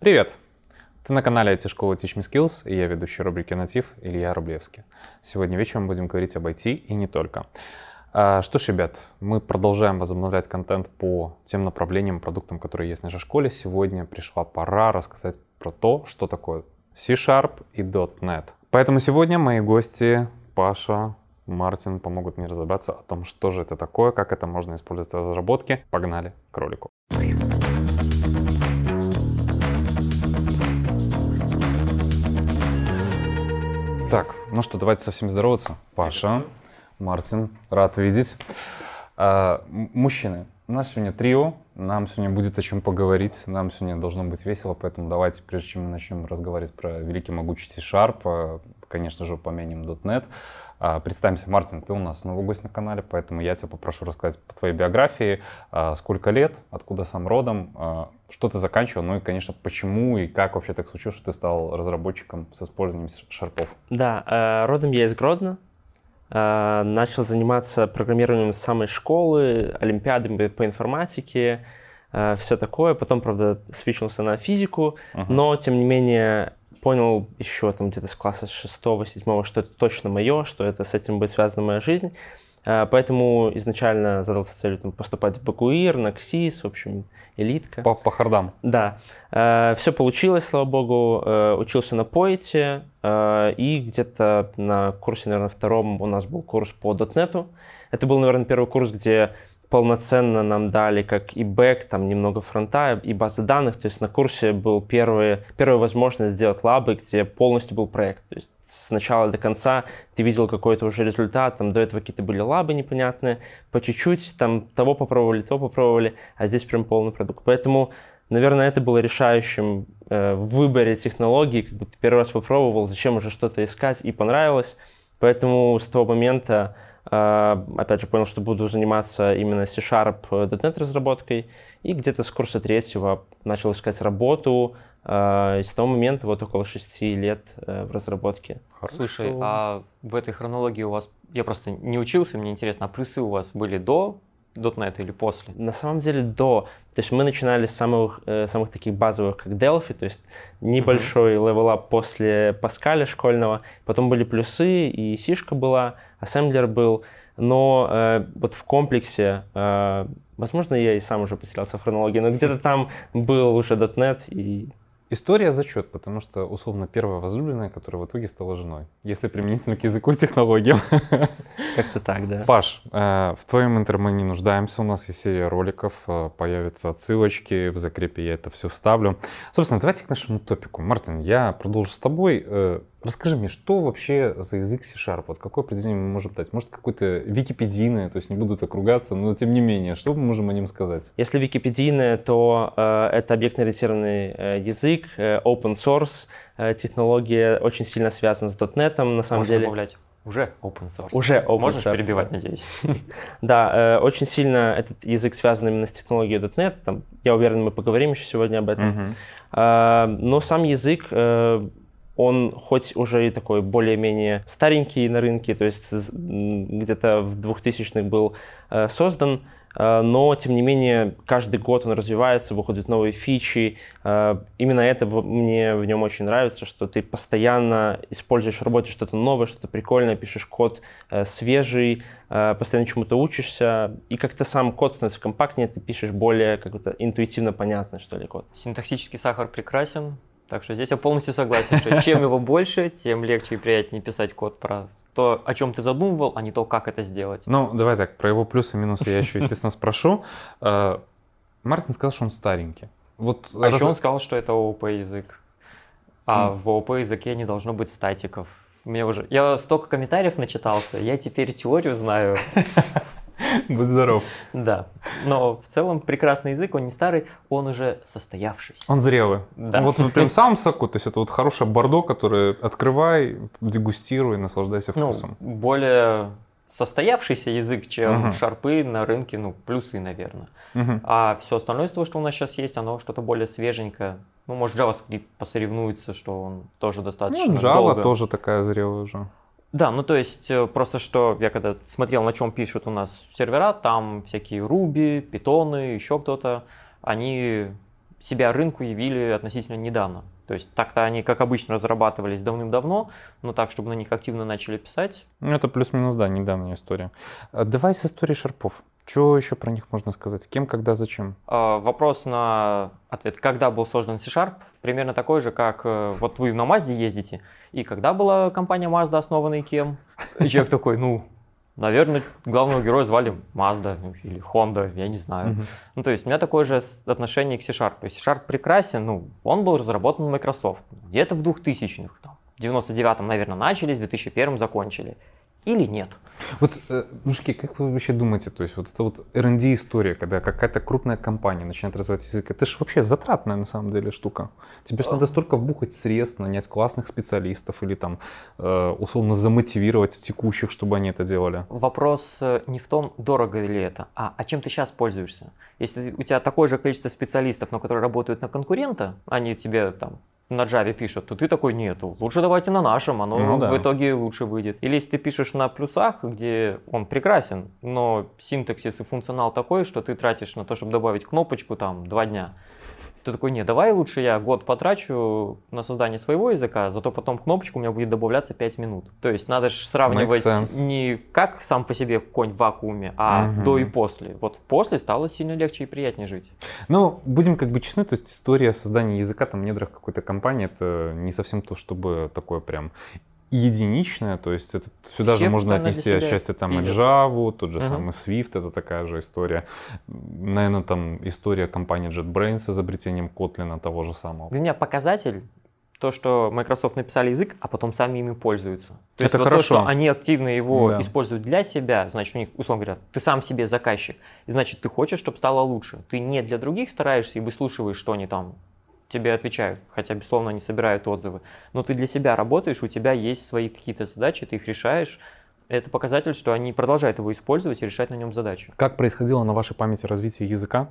Привет! Ты на канале IT-школы Teach Me Skills, и я ведущий рубрики «Натив» Илья Рублевский. Сегодня вечером будем говорить об IT и не только. А, что ж, ребят, мы продолжаем возобновлять контент по тем направлениям, продуктам, которые есть в нашей школе. Сегодня пришла пора рассказать про то, что такое C-Sharp и .NET. Поэтому сегодня мои гости Паша, Мартин помогут мне разобраться о том, что же это такое, как это можно использовать в разработке. Погнали к ролику. Так, ну что, давайте со всеми здороваться. Паша, Мартин, рад видеть. А, мужчины, у нас сегодня трио, нам сегодня будет о чем поговорить, нам сегодня должно быть весело, поэтому давайте, прежде чем мы начнем разговаривать про великий могучий C-Sharp, а, конечно же, упомянем .NET. А, представимся, Мартин, ты у нас новый гость на канале, поэтому я тебя попрошу рассказать по твоей биографии, сколько лет, откуда сам родом, что ты заканчивал, ну и, конечно, почему и как вообще так случилось, что ты стал разработчиком с использованием шарпов? Да, э, родом я из Гродно, э, начал заниматься программированием с самой школы, олимпиадами по информатике, э, все такое. Потом, правда, свечился на физику, uh-huh. но, тем не менее, понял еще там где-то с класса 6-7, что это точно мое, что это с этим будет связана моя жизнь. Поэтому изначально задался целью там, поступать в Бакуир, на КСИС, в общем, элитка. По, по хардам. Да. Э, все получилось, слава богу. Э, учился на поэте, э, и где-то на курсе, наверное, втором у нас был курс по .NET. Это был, наверное, первый курс, где полноценно нам дали как и бэк, там немного фронта, и базы данных. То есть на курсе был первый, первая возможность сделать лабы, где полностью был проект. То есть с начала до конца ты видел какой-то уже результат, там до этого какие-то были лабы непонятные, по чуть-чуть там того попробовали, того попробовали, а здесь прям полный продукт. Поэтому, наверное, это было решающим э, в выборе технологий, как бы ты первый раз попробовал, зачем уже что-то искать, и понравилось. Поэтому с того момента, опять же, понял, что буду заниматься именно C-Sharp .NET разработкой, и где-то с курса третьего начал искать работу, а, и с того момента вот около шести лет э, в разработке. Хорошо. Слушай, а в этой хронологии у вас, я просто не учился, мне интересно, а плюсы у вас были до .NET или после? На самом деле до. То есть мы начинали с самых, э, самых таких базовых, как Delphi, то есть небольшой level up после Паскаля школьного. Потом были плюсы, и Сишка была, ассемблер был. Но э, вот в комплексе, э, возможно, я и сам уже потерялся в хронологии, но где-то там был уже .NET и История зачет, потому что, условно, первая возлюбленная, которая в итоге стала женой. Если применительно к языку и технологиям. Как-то так, да. Паш, э, в твоем интро мы не нуждаемся, у нас есть серия роликов, э, появятся отсылочки, в закрепе я это все вставлю. Собственно, давайте к нашему топику. Мартин, я продолжу с тобой. Э, Расскажи мне, что вообще за язык C-Sharp? Вот какое определение мы можем дать? Может, какое-то википедийное, то есть не буду так ругаться, но тем не менее, что мы можем о нем сказать? Если википедийное, то э, это объектно-ориентированный э, язык, э, open source, э, технология очень сильно связана с .NET, на самом Можно деле. добавлять уже open source. Уже open Можешь source. перебивать, надеюсь. да, э, очень сильно этот язык связан именно с технологией .NET. Там, я уверен, мы поговорим еще сегодня об этом. Uh-huh. Э, но сам язык э, он хоть уже и такой более-менее старенький на рынке, то есть где-то в 2000-х был э, создан, э, но тем не менее каждый год он развивается, выходят новые фичи. Э, именно это мне в нем очень нравится, что ты постоянно используешь в работе что-то новое, что-то прикольное, пишешь код свежий, постоянно чему-то учишься, и как-то сам код становится компактнее, ты пишешь более как-то интуитивно понятно, что ли, код. Синтаксический сахар прекрасен, так что здесь я полностью согласен, что чем его больше, тем легче и приятнее писать код про то, о чем ты задумывал, а не то, как это сделать. Ну, давай так, про его плюсы и минусы я еще, естественно, спрошу. Э, Мартин сказал, что он старенький. Вот а раз... еще он сказал, что это ООП язык. А mm. в ООП языке не должно быть статиков. Мне уже... Я столько комментариев начитался, я теперь теорию знаю. Будь здоров. Да. Но в целом прекрасный язык, он не старый, он уже состоявшийся. Он зрелый. Да. Вот прям в самом соку, то есть это вот хорошее бордо, которое открывай, дегустируй, наслаждайся ну, вкусом. Ну, более состоявшийся язык, чем угу. шарпы на рынке, ну, плюсы, наверное. Угу. А все остальное из того, что у нас сейчас есть, оно что-то более свеженькое. Ну, может, JavaScript посоревнуется, что он тоже достаточно Ну, Java долго. тоже такая зрелая уже. Да, ну то есть э, просто что я когда смотрел, на чем пишут у нас сервера, там всякие Ruby, питоны, еще кто-то, они себя рынку явили относительно недавно. То есть так-то они, как обычно, разрабатывались давным-давно, но так, чтобы на них активно начали писать. Ну, это плюс-минус, да, недавняя история. А давай с историей шарпов. Что еще про них можно сказать? Кем, когда, зачем? А, вопрос на ответ. Когда был создан C-Sharp? Примерно такой же, как э, вот вы на Mazda ездите. И когда была компания Mazda основана и кем? И человек такой, ну, Наверное, главного героя звали Mazda или Honda, я не знаю. Ну, то есть у меня такое же отношение к C-Sharp. C-Sharp прекрасен, ну, он был разработан Microsoft где-то в 2000-х, там, в 99-м, наверное, начались, в 2001-м закончили или нет. Вот, э, мужики, как вы вообще думаете, то есть вот это вот R&D история, когда какая-то крупная компания начинает развивать язык, это же вообще затратная на самом деле штука. Тебе же надо столько вбухать средств, нанять классных специалистов или там э, условно замотивировать текущих, чтобы они это делали. Вопрос э, не в том, дорого ли это, а, а чем ты сейчас пользуешься. Если у тебя такое же количество специалистов, но которые работают на конкурента, они тебе там на Java пишут, то ты такой, нету, лучше давайте на нашем, оно ну, да. в итоге лучше выйдет. Или если ты пишешь на плюсах, где он прекрасен, но синтаксис и функционал такой, что ты тратишь на то, чтобы добавить кнопочку там два дня, ты такой, не, давай лучше я год потрачу на создание своего языка, зато потом кнопочка у меня будет добавляться 5 минут. То есть надо же сравнивать не как сам по себе конь в вакууме, а угу. до и после. Вот после стало сильно легче и приятнее жить. Ну, будем как бы честны, то есть история создания языка там в недрах какой-то компании, это не совсем то, чтобы такое прям единичная, то есть это сюда Все же можно отнести отчасти там и Java, тот же uh-huh. самый Swift, это такая же история. Наверное, там история компании JetBrains с изобретением Kotlin того же самого. Для меня показатель то, что Microsoft написали язык, а потом сами ими пользуются. То это есть хорошо. Вот то, что они активно его да. используют для себя, значит, у них, условно говоря, ты сам себе заказчик, и значит, ты хочешь, чтобы стало лучше. Ты не для других стараешься и выслушиваешь, что они там тебе отвечают, хотя, безусловно, они собирают отзывы. Но ты для себя работаешь, у тебя есть свои какие-то задачи, ты их решаешь. Это показатель, что они продолжают его использовать и решать на нем задачу. Как происходило на вашей памяти развитие языка?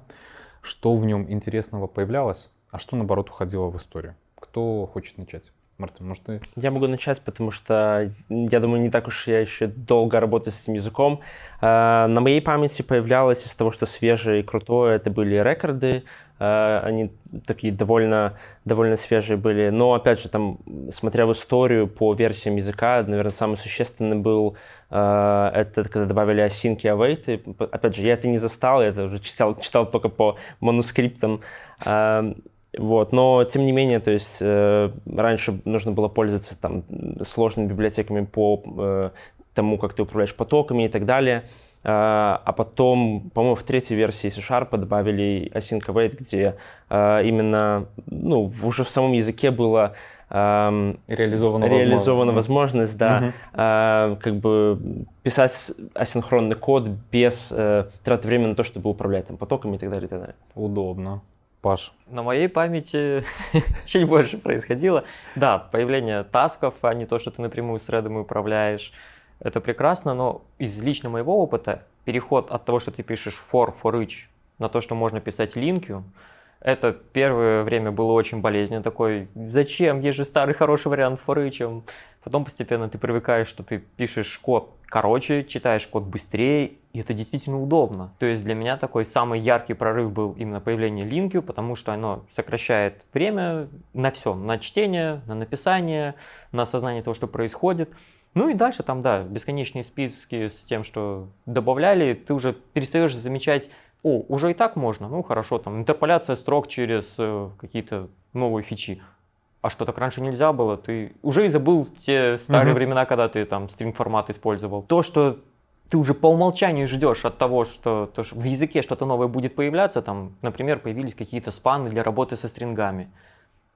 Что в нем интересного появлялось, а что, наоборот, уходило в историю? Кто хочет начать? Мартин, может ты? Я могу начать, потому что, я думаю, не так уж я еще долго работаю с этим языком. А, на моей памяти появлялось из того, что свежее и крутое, это были рекорды, они такие довольно, довольно свежие были. Но, опять же, там, смотря в историю по версиям языка, наверное, самый существенный был а, это когда добавили осинки и await. Опять же, я это не застал, я это уже читал, читал только по манускриптам. Вот, но тем не менее, то есть э, раньше нужно было пользоваться там сложными библиотеками по э, тому, как ты управляешь потоками и так далее. Uh, а потом, по-моему, в третьей версии C-Sharp добавили async await, где uh, именно, ну, уже в самом языке было реализована, реализована возможность, да, uh-huh. как бы писать асинхронный код без э, траты времени на то, чтобы управлять там потоками и так далее, и так далее. Удобно. Паш. На моей памяти чуть больше происходило. Да, появление тасков, а не то, что ты напрямую с редом управляешь. Это прекрасно, но из личного моего опыта переход от того, что ты пишешь for, for each, на то, что можно писать линкью, это первое время было очень болезненно. Такой, зачем? Есть же старый хороший вариант for each. Потом постепенно ты привыкаешь, что ты пишешь код короче, читаешь код быстрее, и это действительно удобно. То есть для меня такой самый яркий прорыв был именно появление Linkю, потому что оно сокращает время на все, на чтение, на написание, на осознание того, что происходит. Ну и дальше там, да, бесконечные списки с тем, что добавляли, ты уже перестаешь замечать, о, уже и так можно, ну хорошо, там интерполяция строк через э, какие-то новые фичи. А что так раньше нельзя было? Ты уже и забыл те старые uh-huh. времена, когда ты там стринг формат использовал. То, что ты уже по умолчанию ждешь от того, что, то, что в языке что-то новое будет появляться, там, например, появились какие-то спаны для работы со стрингами.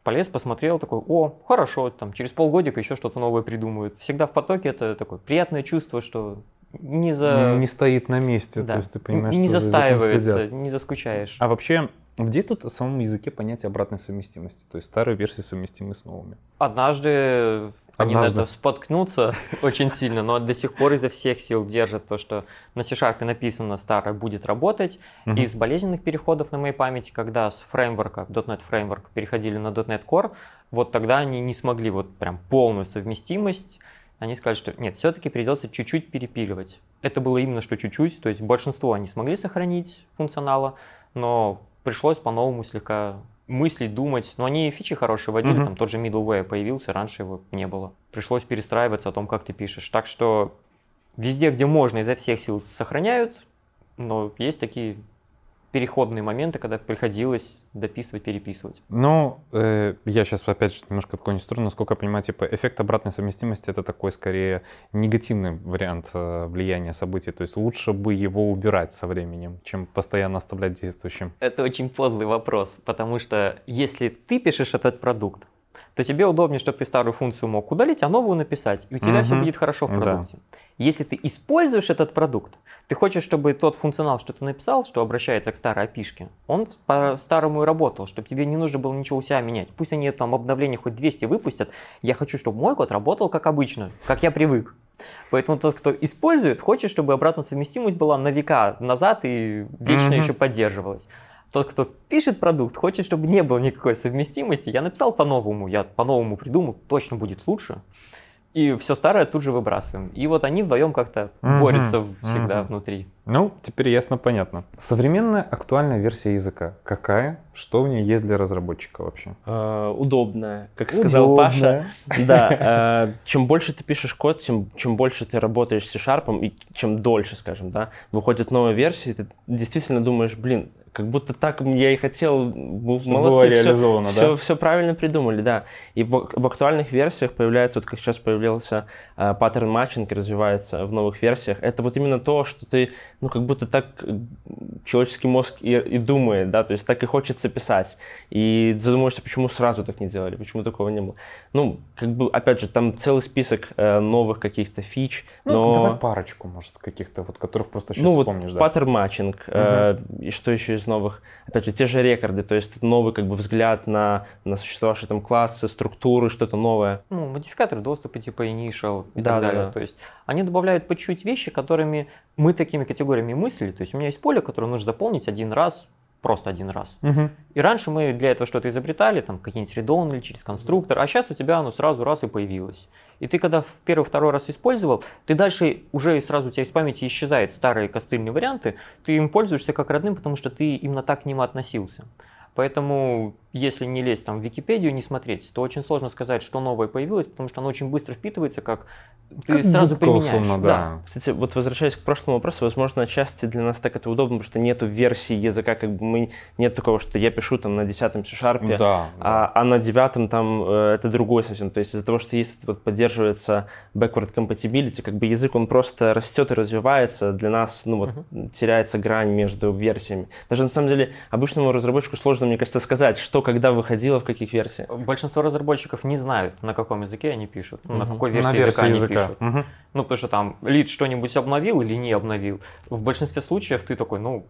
Полез, посмотрел, такой, о, хорошо, там, через полгодика еще что-то новое придумают. Всегда в потоке это такое приятное чувство, что не за... Не стоит на месте, да. то есть ты понимаешь, не что застаивается, не заскучаешь. А вообще, где тут в самом языке понятие обратной совместимости? То есть старые версии совместимы с новыми? Однажды они Однажды. на это споткнутся очень сильно, но до сих пор изо всех сил держат то, что на C-Sharp написано старое будет работать. Uh-huh. Из болезненных переходов на моей памяти, когда с фреймворка, .NET фреймворк переходили на .NET Core, вот тогда они не смогли вот прям полную совместимость. Они сказали, что нет, все-таки придется чуть-чуть перепиливать. Это было именно что чуть-чуть, то есть большинство они смогли сохранить функционала, но пришлось по-новому слегка мыслить, думать. Но они фичи хорошие вводили, Мгм. там тот же middleware появился, раньше его не было. Пришлось перестраиваться о том, как ты пишешь. Так что везде, где можно, изо всех сил сохраняют, но есть такие переходные моменты, когда приходилось дописывать, переписывать. Ну, э, я сейчас опять же немножко отклонюсь в сторону, насколько я понимаю, типа эффект обратной совместимости это такой скорее негативный вариант э, влияния событий. То есть лучше бы его убирать со временем, чем постоянно оставлять действующим. Это очень подлый вопрос, потому что если ты пишешь этот продукт, то тебе удобнее, чтобы ты старую функцию мог удалить, а новую написать, и у тебя все Мгм. будет хорошо в Да. продукте. Если ты используешь этот продукт, ты хочешь, чтобы тот функционал, что ты написал, что обращается к старой опишке, он по-старому и работал, чтобы тебе не нужно было ничего у себя менять. Пусть они там обновления хоть 200 выпустят, я хочу, чтобы мой код работал как обычно, как я привык. Поэтому тот, кто использует, хочет, чтобы обратная совместимость была на века назад и вечно Мгм. еще поддерживалась. Тот, кто пишет продукт, хочет, чтобы не было никакой совместимости. Я написал по-новому, я по-новому придумал, точно будет лучше. И все старое тут же выбрасываем. И вот они вдвоем как-то Мгм, борются всегда мгм. внутри. Ну, теперь ясно, понятно. Современная актуальная версия языка какая? Что в ней есть для разработчика вообще? Э, удобная, как сказал Паша. Да, э, чем больше ты пишешь код, тем чем больше ты работаешь с C-Sharp, и чем дольше, скажем, да, выходит новая версия, ты действительно думаешь, блин, как будто так я и хотел, Всё было молодцы, все, реализовано, да? все, правильно придумали, да. И в, в актуальных версиях появляется, вот как сейчас появился э, паттерн матчинг развивается в новых версиях, это вот именно то, что ты, ну, как будто так э, человеческий мозг и, и думает, да, то есть так и хочется писать. И задумываешься, почему сразу так не делали, почему такого не было. Ну, как бы, опять же, там целый список э, новых каких-то фич, Ну, но... давай парочку, может, каких-то, вот которых просто сейчас Ну вот вспомнишь, да? паттерн матчинг, э, и что еще из новых? Опять же, те же рекорды, то есть новый как бы взгляд на, на существовавшие там классы, структуры, что-то новое. Ну, модификаторы доступа типа initial и Да, так да, далее. да. То есть они добавляют по чуть-чуть вещи, которыми мы такими категориями мыслили. То есть у меня есть поле, которое нужно заполнить один раз, просто один раз. Мгм. И раньше мы для этого что-то изобретали, там какие-нибудь редон или через конструктор, а сейчас у тебя оно сразу раз и появилось. И ты когда в первый-второй раз использовал, ты дальше уже сразу у тебя из памяти исчезают старые костыльные варианты, ты им пользуешься как родным, потому что ты именно так к ним относился. Поэтому, если не лезть там в Википедию, не смотреть, то очень сложно сказать, что новое появилось, потому что оно очень быстро впитывается, как ты Как сразу губка, применяешь. условно, да. Кстати, вот возвращаясь к прошлому вопросу, возможно, отчасти для нас так это удобно, потому что нету версии языка, как бы мы, нет такого, что я пишу там на десятом C-Sharp, Да, да. а, а на девятом там э, это другой совсем. То есть из-за того, что есть вот поддерживается backward compatibility, как бы язык он просто растет и развивается, для нас ну вот теряется грань между версиями. Даже на самом деле обычному разработчику сложно, мне кажется, сказать, что когда выходило, в каких версиях. Большинство разработчиков не знают, на каком языке они пишут, ну, на какой На версии, версии языка, языка. они пишут. Мгм. Ну, потому что там лид что-нибудь обновил или не обновил. В большинстве случаев ты такой, ну,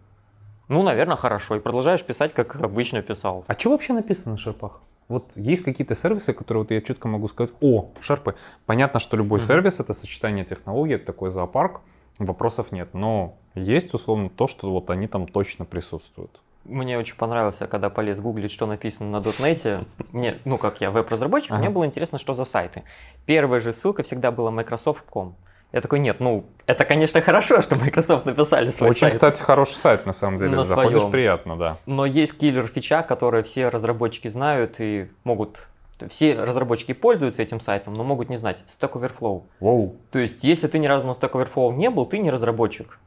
ну, наверное, хорошо. И продолжаешь писать, как обычно писал. А что вообще написано на шарпах? Вот есть какие-то сервисы, которые вот я четко могу сказать, о, шарпы. Понятно, что любой Мгм. сервис это сочетание технологий, это такой зоопарк, вопросов нет. Но есть условно то, что вот они там точно присутствуют. Мне очень понравилось, я когда полез гуглить, что написано на дотнете. Мне, ну, как я веб-разработчик, Ага. мне было интересно, что за сайты. Первая же ссылка всегда была Microsoft.com. Я такой, нет, ну, это, конечно, хорошо, что Microsoft написали свой Очень, сайт. кстати, хороший сайт на самом деле. На Заходишь своем. приятно, да. Но есть киллер-фича, которые все разработчики знают и могут... Все разработчики пользуются этим сайтом, но могут не знать. Stack Overflow. Воу. То есть, если ты ни разу на Stack Overflow не был, ты не разработчик.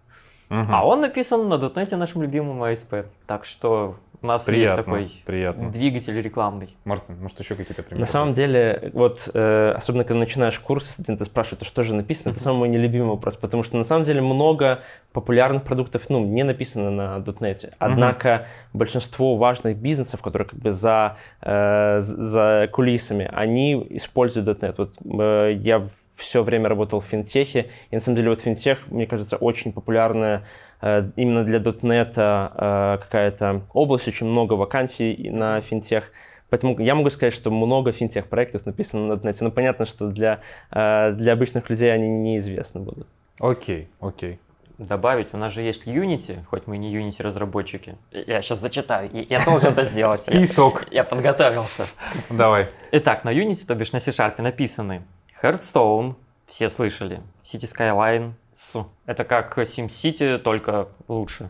Мгм. А он написан на дотнете нашим любимым ASP. Так что у нас приятно, есть такой приятно. двигатель рекламный. Мартин, может еще какие-то примеры? На самом деле, вот, э, особенно когда начинаешь курс, студенты спрашивают, а что же написано, это самый мой нелюбимый вопрос, потому что на самом деле много популярных продуктов, ну, не написано на .NET. Однако большинство важных бизнесов, которые как бы за, э, за кулисами, они используют .NET. Вот э, я все время работал в финтехе, и на самом деле вот финтех, мне кажется, очень популярная э, именно для .NET э, какая-то область, очень много вакансий на финтех. Поэтому я могу сказать, что много финтех-проектов написано на .NET. Но понятно, что для, э, для обычных людей они неизвестны будут. Окей, окей. Добавить, у нас же есть Unity, хоть мы и не Unity разработчики. Я сейчас зачитаю, я- я должен это сделать. Я- Список. Я подготовился. Давай. Итак, на Unity, то бишь на C-Sharp написаны Hearthstone, все слышали, City Skyline, с. Это как SimCity, только лучше.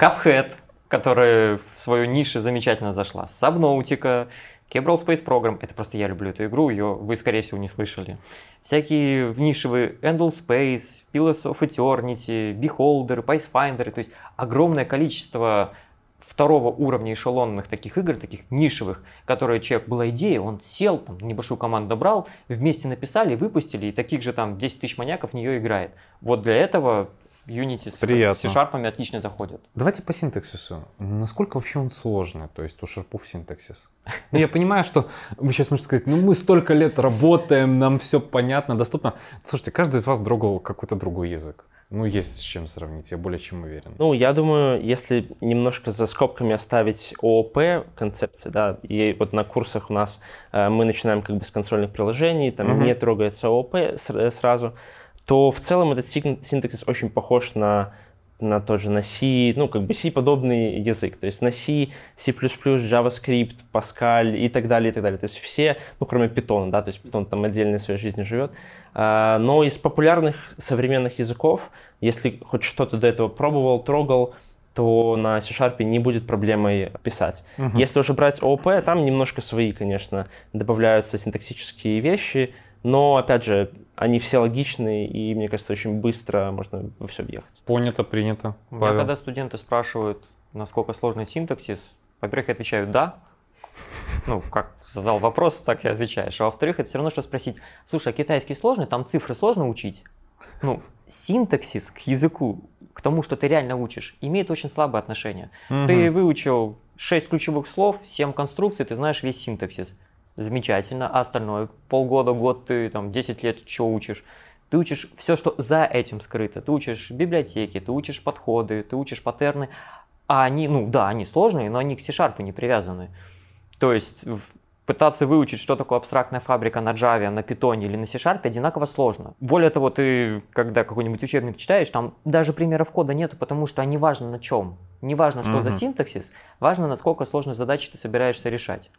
Cuphead, которая в свою нишу замечательно зашла. Subnautica, Kerbal Space Program, это просто я люблю эту игру, ее вы, скорее всего, не слышали. Всякие нишевые Endel Space, Pillars of Eternity, Beholder, Pathfinder, то есть огромное количество второго уровня эшелонных таких игр, таких нишевых, которые человек была идея, он сел, там, небольшую команду добрал, вместе написали, выпустили, и таких же там 10 тысяч маньяков в нее играет. Вот для этого Unity с. C-Sharp отлично заходят. Давайте по синтаксису. Насколько вообще он сложный, то есть у шарпов синтаксис? Ну, я понимаю, что вы сейчас можете сказать, ну, мы столько лет работаем, нам все понятно, доступно. Слушайте, каждый из вас другого какой-то другой язык. Ну, есть с чем сравнить, я более чем уверен. Ну, я думаю, если немножко за скобками оставить ООП концепции, да, и вот на курсах у нас э, мы начинаем как бы с консольных приложений, там Мгм. не трогается ООП с- сразу, то в целом этот син- синтаксис очень похож на на тот же на C, ну, как бы C-подобный язык, то есть на C, C++, JavaScript, Pascal и так далее, и так далее. То есть все, ну, кроме Python, да, то есть Python там отдельной своей жизнью живет. А, Но из популярных современных языков, если хоть что-то до этого пробовал, трогал, то на C-Sharp не будет проблемой писать. Мгм. Если уже брать ООП, там немножко свои, конечно, добавляются синтаксические вещи, но, опять же, они все логичные, и, мне кажется, очень быстро можно во все въехать. Понято, принято. У меня Павел? когда студенты спрашивают, насколько сложный синтаксис, во-первых, я отвечаю «да». Ну, как задал вопрос, так и отвечаешь. А во-вторых, это все равно, что спросить, слушай, а китайский сложный, там цифры сложно учить? Ну, синтаксис к языку, к тому, что ты реально учишь, имеет очень слабое отношение. Ты Мгм. выучил 6 ключевых слов, 7 конструкций, ты знаешь весь синтаксис. Замечательно. А остальное полгода, год, ты там 10 лет что учишь? Ты учишь все, что за этим скрыто. Ты учишь библиотеки, ты учишь подходы, ты учишь паттерны. А они, ну да, они сложные, но они к C-Sharp не привязаны. То есть пытаться выучить, что такое абстрактная фабрика на Java, на Python или на C-Sharp одинаково сложно. Более того, ты, когда какой-нибудь учебник читаешь, там даже примеров кода нету, потому что не важно на чем. Не важно, что за Мгм. синтаксис, важно, насколько сложные задачи ты собираешься решать.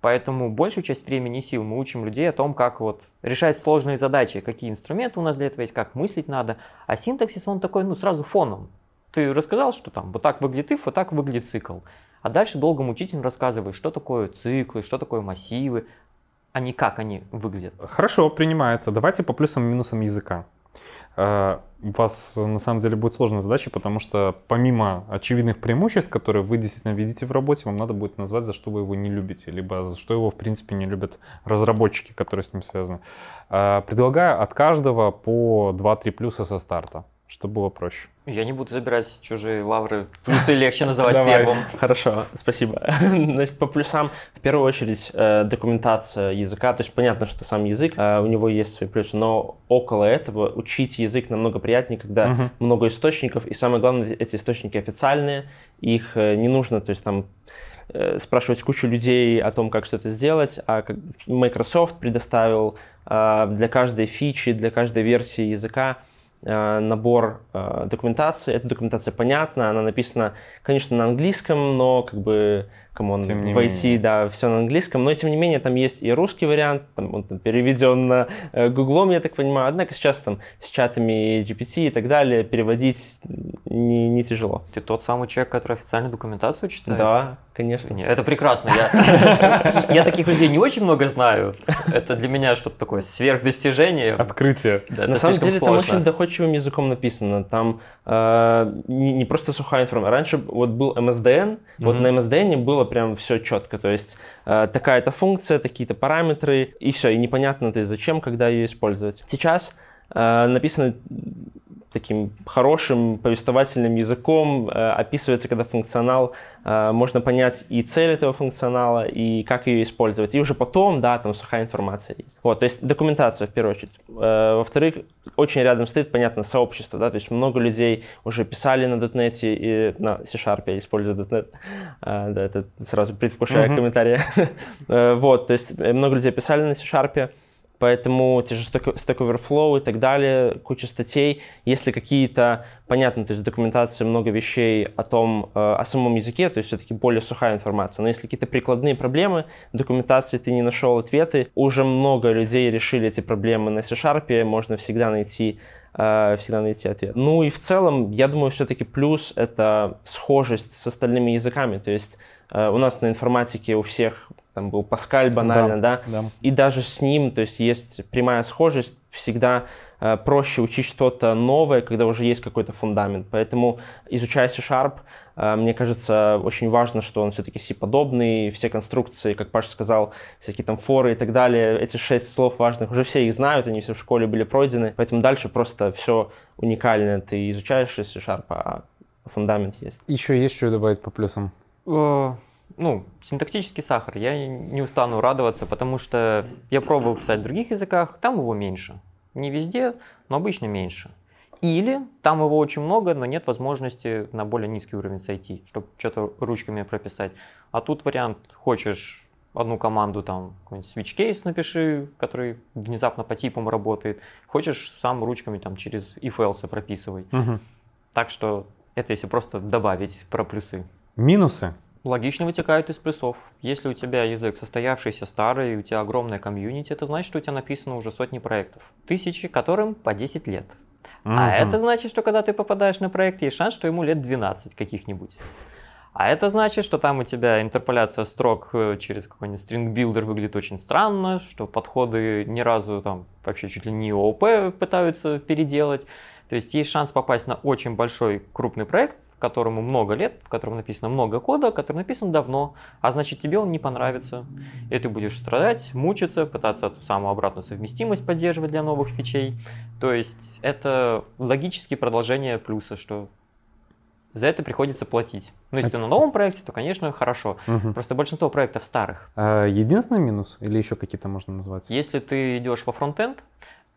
Поэтому большую часть времени и сил мы учим людей о том, как вот решать сложные задачи, какие инструменты у нас для этого есть, как мыслить надо. А синтаксис, он такой, ну, сразу фоном. Ты рассказал, что там вот так выглядит if, вот так выглядит цикл. А дальше долго мучительно рассказываешь, что такое циклы, что такое массивы, а не как они выглядят. Хорошо, принимается. Давайте по плюсам и минусам языка. У вас э, на самом деле будет сложная задача, потому что помимо очевидных преимуществ, которые вы действительно видите в работе, вам надо будет назвать, за что вы его не любите, либо за что его в принципе не любят разработчики, которые с ним связаны. Э, Предлагаю от каждого по 2-3 плюса со старта, чтобы было проще. Я не буду забирать чужие лавры, плюсы легче называть Давай. первым. Хорошо, спасибо. Значит, по плюсам, в первую очередь, э, документация языка. То есть понятно, что сам язык, э, у него есть свои плюсы, но около этого учить язык намного приятнее, когда Мгм. много источников, и самое главное, эти источники официальные, их э, не нужно, то есть там спрашивать кучу людей о том, как что-то сделать, а Microsoft предоставил для каждой фичи, для каждой версии языка набор э, документации. Эта документация понятна, она написана, конечно, на английском, но как бы, come on, Тем не в IT, менее. да, все на английском, но тем не менее там есть и русский вариант, там он там переведен на э, гуглом, я так понимаю, однако сейчас там с чатами GPT и так далее переводить не, не тяжело. Ты тот самый человек, который официальную документацию читает? Да, конечно. Не, Это прекрасно. Я, я таких людей не очень много знаю. Это для меня что-то такое сверхдостижение. Открытие. Да, На самом деле там сложно. очень доходчивым языком написано. Там э, не, не просто сухая информация. Раньше вот был MSDN, вот Мгм. на MSDN было прям все четко. То есть э, такая-то функция, такие-то параметры, и все. И непонятно, то есть зачем, когда ее использовать. Сейчас э, написано таким хорошим повествовательным языком, э, описывается, когда функционал, э, можно понять и цель этого функционала, и как ее использовать. И уже потом, да, там сухая информация есть. Вот, то есть документация в первую очередь. Э, во-вторых, очень рядом стоит, понятно, сообщество, да, то есть много людей уже писали на .NET и на C-Sharp, я использую .NET, Э, да, это сразу предвкушая Мгм. комментарии. Вот, то есть много людей писали на C-Sharp, Поэтому те же Stack Overflow и так далее, куча статей. Если какие-то, понятно, то есть документация, много вещей о том, э, о самом языке, то есть все-таки более сухая информация. Но если какие-то прикладные проблемы, документации ты не нашел ответы, уже много людей решили эти проблемы на C-Sharp, можно всегда найти э, всегда найти ответ. Ну и в целом, я думаю, все-таки плюс — это схожесть с остальными языками. То есть э, у нас на информатике у всех там был Паскаль банально, да, да. и даже с ним, то есть есть прямая схожесть, всегда э, проще учить что-то новое, когда уже есть какой-то фундамент. Поэтому изучая C-Sharp, э, мне кажется, очень важно, что он все-таки C-подобный, все конструкции, как Паша сказал, всякие там форы и так далее, эти шесть слов важных, уже все их знают, они все в школе были пройдены, поэтому дальше просто все уникальное ты изучаешь из C-Sharp, а фундамент есть. Еще есть что добавить по плюсам? Э, ну, синтактический сахар, я не устану радоваться, потому что я пробовал писать в других языках, там его меньше. Не везде, но обычно меньше. Или там его очень много, но нет возможности на более низкий уровень сойти, чтобы что-то ручками прописать. А тут вариант, хочешь одну команду, там, какой-нибудь switch case напиши, который внезапно по типам работает. Хочешь сам ручками там через if else прописывай. Угу. Так что это если просто добавить про плюсы. Минусы? Логично вытекают из плюсов. Если у тебя язык состоявшийся, старый, и у тебя огромная комьюнити, это значит, что у тебя написано уже сотни проектов. Тысячи, которым по 10 лет. А это значит, что когда ты попадаешь на проект, есть шанс, что ему лет 12 каких-нибудь. А это значит, что там у тебя интерполяция строк э, через какой-нибудь builder выглядит очень странно, что подходы ни разу там вообще чуть ли не ООП пытаются переделать. То есть есть шанс попасть на очень большой крупный проект, которому много лет, в котором написано много кода, который написан давно, а значит тебе он не понравится. И ты будешь страдать, мучиться, пытаться ту самую обратную совместимость поддерживать для новых фичей. То есть это логические продолжение плюса, что за это приходится платить. Но если ты на новом проекте, то, конечно, хорошо. Угу. Просто большинство проектов старых. А единственный минус или еще какие-то можно назвать? Если ты идешь во фронтенд,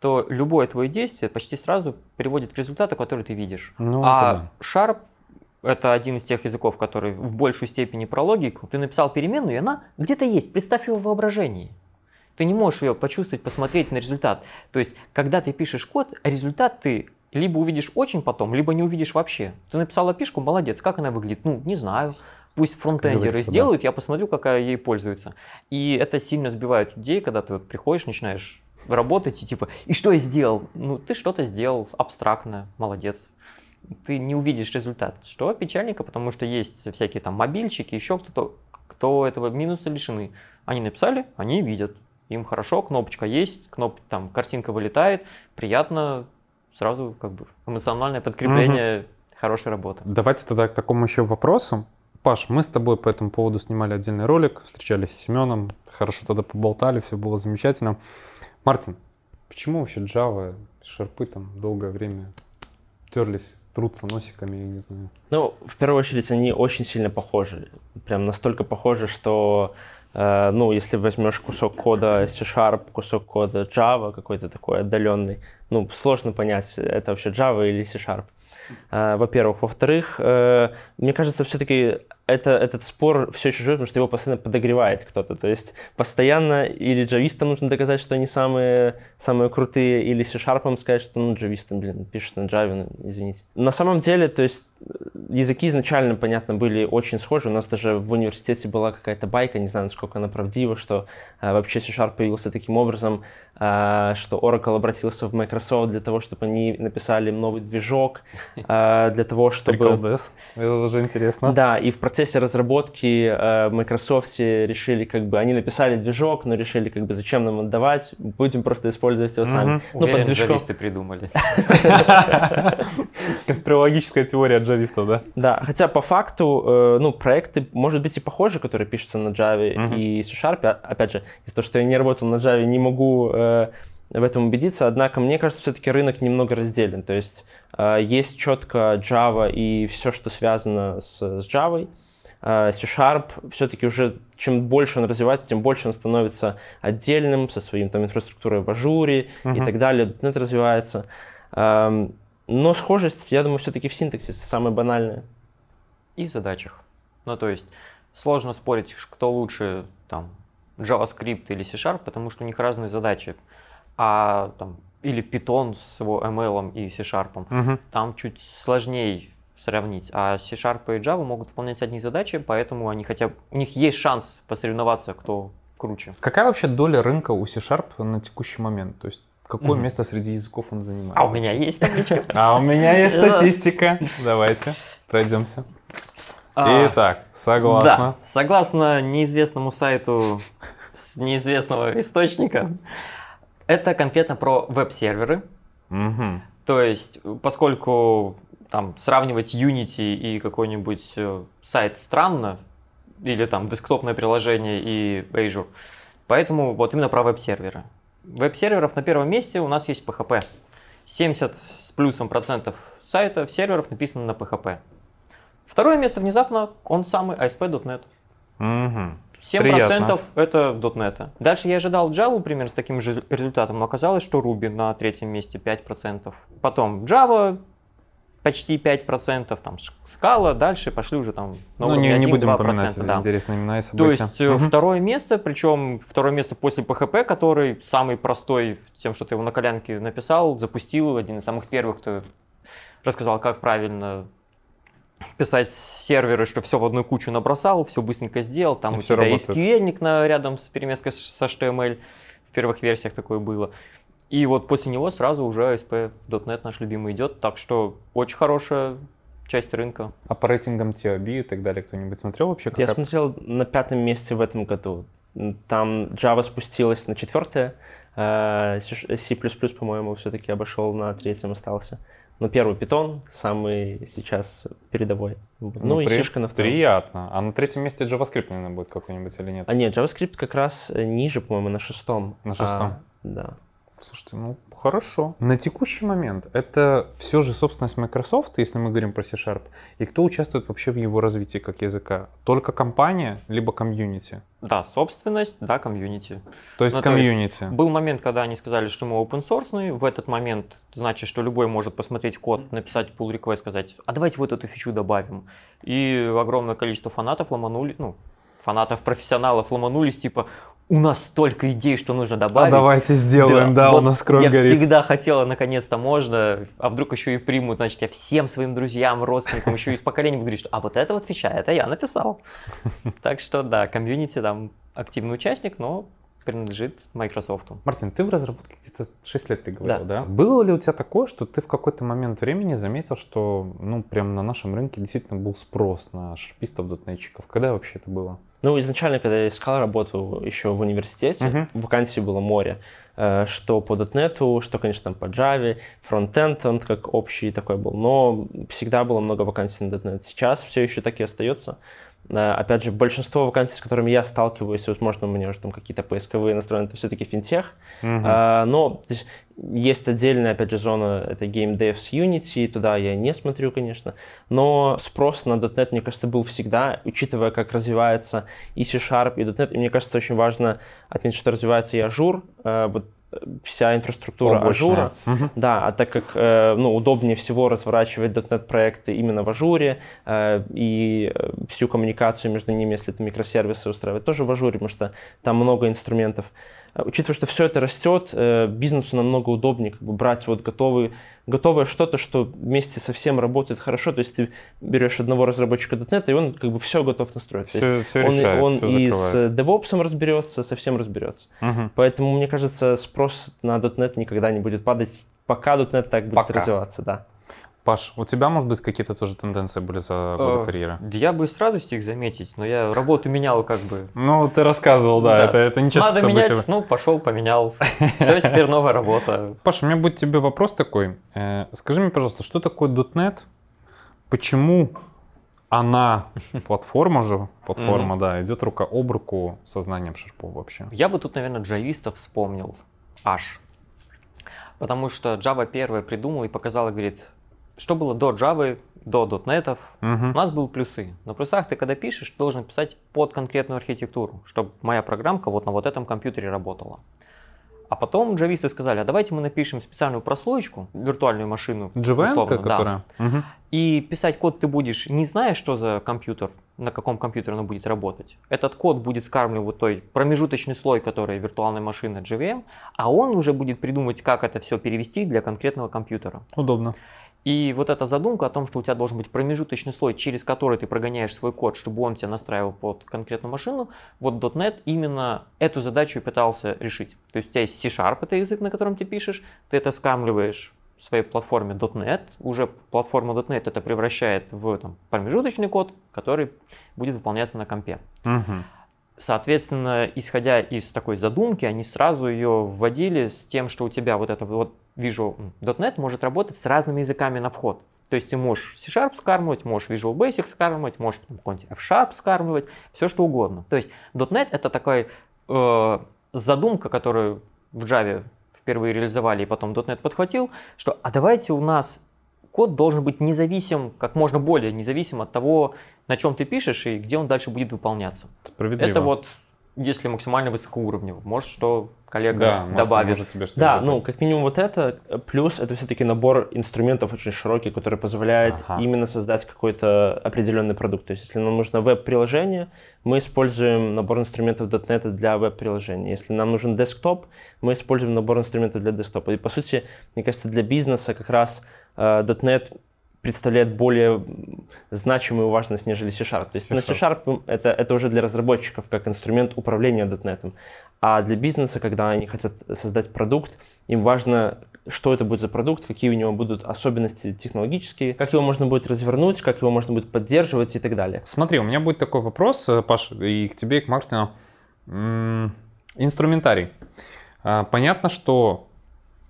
то любое твое действие почти сразу приводит к результату, который ты видишь. Ну, а Sharp это один из тех языков, который в большей степени про логику. Ты написал переменную, и она где-то есть. Представь ее в воображении. Ты не можешь ее почувствовать, посмотреть на результат. То есть, когда ты пишешь код, результат ты либо увидишь очень потом, либо не увидишь вообще. Ты написал опишку, молодец, как она выглядит? Ну, не знаю. Пусть фронтендеры сделают, я посмотрю, какая ей пользуется. И это сильно сбивает людей, когда ты вот приходишь, начинаешь работать и типа, и что я сделал? Ну, ты что-то сделал абстрактное, молодец ты не увидишь результат. Что печальненько, потому что есть всякие там мобильчики, еще кто-то, кто этого минуса лишены. Они написали, они видят. Им хорошо, кнопочка есть, кноп, там картинка вылетает, приятно, сразу как бы эмоциональное подкрепление угу. хорошей работы. Давайте тогда к такому еще вопросу. Паш, мы с тобой по этому поводу снимали отдельный ролик, встречались с Семеном, хорошо тогда поболтали, все было замечательно. Мартин, почему вообще Java, шарпы там долгое время терлись трутся носиками, я не знаю. Ну, в первую очередь, они очень сильно похожи. Прям настолько похожи, что, э, ну, если возьмешь кусок кода C-Sharp, кусок кода Java, какой-то такой отдаленный, ну, сложно понять, это вообще Java или C-Sharp. Э, во-первых. Во-вторых, э, мне кажется, все-таки это, этот спор все еще живет, потому что его постоянно подогревает кто-то. То есть постоянно или джавистам нужно доказать, что они самые, самые крутые, или C-Sharp сказать, что ну джавистам, блин, пишут на Java, ну, извините. На самом деле, то есть языки изначально, понятно, были очень схожи. У нас даже в университете была какая-то байка, не знаю, насколько она правдива, что э, вообще C-Sharp появился таким образом, э, что Oracle обратился в Microsoft для того, чтобы они написали новый движок, э, для того, чтобы... Приколдес. Это уже интересно. Да, и в процессе разработки э, в Microsoft решили, как бы, они написали движок, но решили, как бы, зачем нам отдавать, будем просто использовать его сами. Ну, под движком... придумали. Конспирологическая теория джавистов, да? Да, хотя по факту, э, ну, проекты, может быть, и похожи, которые пишутся на Java uh-huh. и C-Sharp. Опять же, из-за того, что я не работал на Java, не могу э, в этом убедиться. Однако, мне кажется, все-таки рынок немного разделен. То есть э, есть четко Java и все, что связано с, с Java. C-Sharp все-таки уже чем больше он развивается, тем больше он становится отдельным, со своим там инфраструктурой в ажуре uh-huh. и так далее. .NET развивается. Эм, но схожесть, я думаю, все-таки в синтаксисе самая банальная. И задачах. Ну, то есть сложно спорить, кто лучше, там, JavaScript или C-Sharp, потому что у них разные задачи. А там, или Python с его ML и C-Sharp, угу. там чуть сложнее сравнить. А C-Sharp и Java могут выполнять одни задачи, поэтому они хотя у них есть шанс посоревноваться, кто круче. Какая вообще доля рынка у C-Sharp на текущий момент? То есть Какое Мгм. место среди языков он занимает? А у меня есть табличка. А у меня есть Да. статистика. Давайте, пройдемся. А, Итак, Да, согласна. согласно неизвестному сайту с неизвестного источника, это конкретно про веб-серверы. Мгм. То есть, поскольку там сравнивать Unity и какой-нибудь э, сайт странно, или там десктопное приложение и Azure, поэтому вот именно про веб-серверы. Веб-серверов на первом месте у нас есть PHP. 70 с плюсом процентов сайтов, серверов написано на PHP. Второе место внезапно он самый ASP.NET. Мгм. 7% это .NET. Дальше я ожидал Java примерно с таким же результатом, но оказалось, что Ruby на третьем месте 5%. Потом Java почти 5%, там Scala, дальше пошли уже там на Ну, не, не 1-2%, будем упоминать эти да. интересные имена и То есть Мгм. второе место, причем второе место после PHP, который самый простой тем, что ты его на колянке написал, запустил, один из самых первых, кто рассказал, как правильно писать серверы, что все в одну кучу набросал, все быстренько сделал, там И у тебя работает. SQL на, рядом с перемеской с HTML, в первых версиях такое было. И вот после него сразу уже ASP.NET наш любимый идет, так что очень хорошая часть рынка. А по рейтингам TOB и так далее кто-нибудь смотрел вообще? Я какая- смотрел на пятом месте в этом году. Там Java спустилась на четвертое, э, C++, по-моему, все-таки обошел на третьем остался. Но первый Python самый сейчас передовой. Вот. Ну, и при- Сишка на втором. Приятно. А на третьем месте JavaScript, наверное, будет какой-нибудь или нет? А нет, JavaScript как раз э, ниже, по-моему, на шестом. На шестом. А, да. Слушайте, ну хорошо. На текущий момент это все же собственность Microsoft, если мы говорим про C-Sharp, и кто участвует вообще в его развитии как языка? Только компания, либо комьюнити? Да, собственность, да, комьюнити. То есть Ну, то есть комьюнити. Был момент, когда они сказали, что мы open source, в этот момент значит, что любой может посмотреть код, написать pull request, сказать, а давайте вот эту фичу добавим. И огромное количество фанатов ломанули, ну, фанатов, профессионалов ломанулись, типа, у нас столько идей, что нужно А добавить. давайте сделаем, да, у вот нас кровь я горит. всегда хотела, наконец-то можно, а вдруг еще и примут, значит, я всем своим друзьям, родственникам, еще из поколения буду говорить, что, а вот это вот фича, это я написал. Так что, да, комьюнити там активный участник, но принадлежит Microsoft. Мартин, ты в разработке где-то 6 лет, ты говорил, да. Да. Было ли у тебя такое, что ты в какой-то момент времени заметил, что, ну, прям на нашем рынке действительно был спрос на шарпистов, дотнетчиков? Когда вообще это было? Ну, изначально, когда я искал работу еще в университете, Мгм. вакансий было море. Э, Что по .NET, что, конечно, там по Java, фронтенд, он как общий такой был. Но всегда было много вакансий на .NET. Сейчас все еще так и остается. Опять же, большинство вакансий, с которыми я сталкиваюсь, возможно, у меня уже там какие-то поисковые настроены, это все-таки финтех. Мгм. А, но есть, есть отдельная, опять же, зона, это Game Dev с Unity, туда я не смотрю, конечно, но спрос на .NET, мне кажется, был всегда, учитывая, как развивается и C-Sharp, и .NET, и мне кажется, очень важно отметить, что развивается и Azure, э, вот вся инфраструктура Облачная. Azure, Мгм. да, а так как э, ну, удобнее всего разворачивать .NET проекты именно в Ажуре э, и э, всю коммуникацию между ними, если это микросервисы устраивать, тоже в Ажуре, потому что там много инструментов. Э, Учитывая, что все это растет, э, бизнесу намного удобнее как бы, брать вот готовый, готовое что-то, что вместе со всем работает хорошо. То есть ты берешь одного разработчика .NET, и он как бы все готов настроить. То есть Все, все он, решает, он все и закрывает. с DevOps разберется, со всем разберется. Мгм. Поэтому, мне кажется, спрос на .NET никогда не будет падать, пока .NET так будет Пока. развиваться, да. Паш, у тебя, может быть, какие-то тоже тенденции были за годы Э, карьеры? Я бы с радостью их заметить, но я работу менял как бы. Ну, ты рассказывал, да, Да. это, это не часто Надо событие. менять, ну, пошел, поменял. Все, теперь новая работа. Паша, у меня будет тебе вопрос такой. Э, скажи мне, пожалуйста, что такое .NET? Почему она, платформа же, платформа, да, идет рука об руку со знанием шарпов вообще? Я бы тут, наверное, джавистов вспомнил. Аж. Потому что Java первая придумала и показала, говорит, что было до Java, до .NET, у Мгм. нас были плюсы. На плюсах ты, когда пишешь, ты должен писать под конкретную архитектуру, чтобы моя программка вот на вот этом компьютере работала. А потом джависты сказали, а давайте мы напишем специальную прослоечку, виртуальную машину, JVM, условно, да. которая? Мгм. И писать код ты будешь, не зная, что за компьютер, на каком компьютере оно будет работать. Этот код будет скармливать той промежуточный слой, который виртуальная машина JVM, а он уже будет придумывать, как это все перевести для конкретного компьютера. Удобно. И вот эта задумка о том, что у тебя должен быть промежуточный слой, через который ты прогоняешь свой код, чтобы он тебя настраивал под конкретную машину, вот .NET именно эту задачу и пытался решить. То есть у тебя есть C-Sharp, это язык, на котором ты пишешь, ты это скамливаешь в своей платформе .NET, уже платформа .NET это превращает в там, промежуточный код, который будет выполняться на компе. Угу. Соответственно, исходя из такой задумки, они сразу ее вводили с тем, что у тебя вот это вот Visual .NET может работать с разными языками на вход. То есть ты можешь C-Sharp скармливать, можешь Visual Basic скармливать, можешь какой-нибудь F-Sharp скармливать, все что угодно. То есть .NET это такая э, задумка, которую в Java впервые реализовали и потом .NET подхватил, что а давайте у нас код должен быть независим, как можно более независим от того, на чем ты пишешь и где он дальше будет выполняться. Справедливо. Это вот если максимально высокоуровнево. Может, что коллега да, добавит. Может, тебе что да, ну, как минимум вот это. Плюс это все-таки набор инструментов очень широкий, который позволяет ага. именно создать какой-то определенный продукт. То есть, если нам нужно веб-приложение, мы используем набор инструментов .NET для веб-приложения. Если нам нужен десктоп, мы используем набор инструментов для десктопа. И, по сути, мне кажется, для бизнеса как раз .NET представляет более значимую важность, нежели C-Sharp. То есть C-Sharp. на C-Sharp это, это уже для разработчиков как инструмент управления .NET. А для бизнеса, когда они хотят создать продукт, им важно, что это будет за продукт, какие у него будут особенности технологические, как его можно будет развернуть, как его можно будет поддерживать и так далее. Смотри, у меня будет такой вопрос, э, Паш, и к тебе, и к Мартину. Инструментарий. А, понятно, что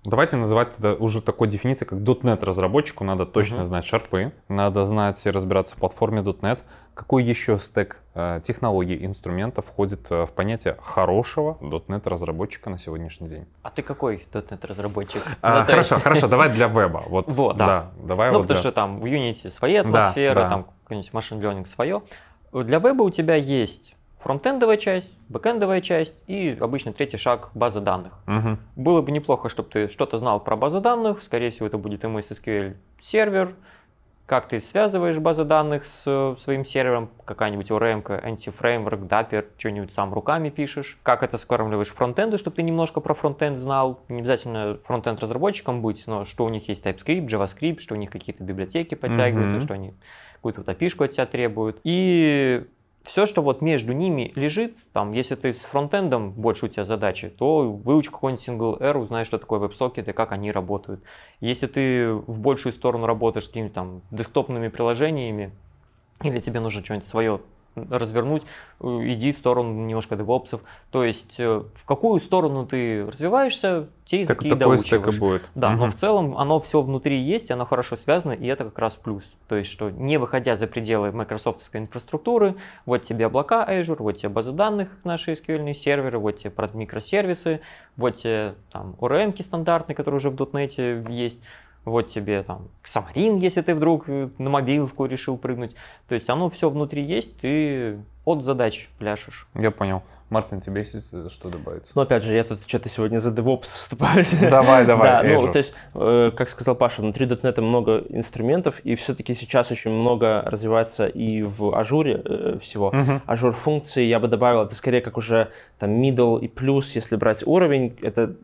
Давайте называть это уже такой дефиницией, как .NET разработчику. Надо точно uh-huh. знать шарпы, надо знать и разбираться в платформе .NET. Какой еще стек э, технологий, инструментов входит э, в понятие хорошего .NET разработчика на сегодняшний день? А ты какой .NET разработчик? А, ну, хорошо, есть... хорошо, давай для веба. Вот, вот да. да. давай ну, вот потому для... что там в Unity своя атмосфера, да, да. там какой-нибудь машин learning свое. Для веба у тебя есть фронтендовая часть, бэкендовая часть и обычно третий шаг база данных. Угу. Было бы неплохо, чтобы ты что-то знал про базу данных. Скорее всего, это будет MS SQL сервер. Как ты связываешь базы данных с своим сервером, какая-нибудь ORM, anti-framework, Dapper, что-нибудь сам руками пишешь. Как это скормливаешь фронтенду, чтобы ты немножко про фронтенд знал. Не обязательно фронтенд разработчиком быть, но что у них есть TypeScript, JavaScript, что у них какие-то библиотеки подтягиваются, mm-hmm. что они какую-то вот api от тебя требуют. И все, что вот между ними лежит, там, если ты с фронтендом больше у тебя задачи, то выучи какой-нибудь single R, узнай, что такое веб-сокет и как они работают. Если ты в большую сторону работаешь с какими-то там десктопными приложениями, или тебе нужно что-нибудь свое развернуть, э, иди в сторону немножко девопсов. То есть э, в какую сторону ты развиваешься, те языки так, доучиваешь. Так и будет. Да, угу. но в целом оно все внутри есть, оно хорошо связано, и это как раз плюс. То есть, что не выходя за пределы майкрософтской инфраструктуры, вот тебе облака Azure, вот тебе базы данных, наши SQL серверы, вот тебе микросервисы, вот тебе там ORM стандартные, которые уже в .NET есть, вот тебе там Xamarin, если ты вдруг э, на мобилку решил прыгнуть. То есть оно все внутри есть, ты от задач пляшешь. Я понял. Мартин, тебе есть что добавить? Ну, опять же, я тут что-то сегодня за DevOps выступаю. Давай, давай. Да, ну, то есть, э, как сказал Паша, внутри .NET много инструментов, и все-таки сейчас очень много развивается и в ажуре э, всего. Azure функции я бы добавил, это скорее как уже там middle и плюс, если брать уровень, это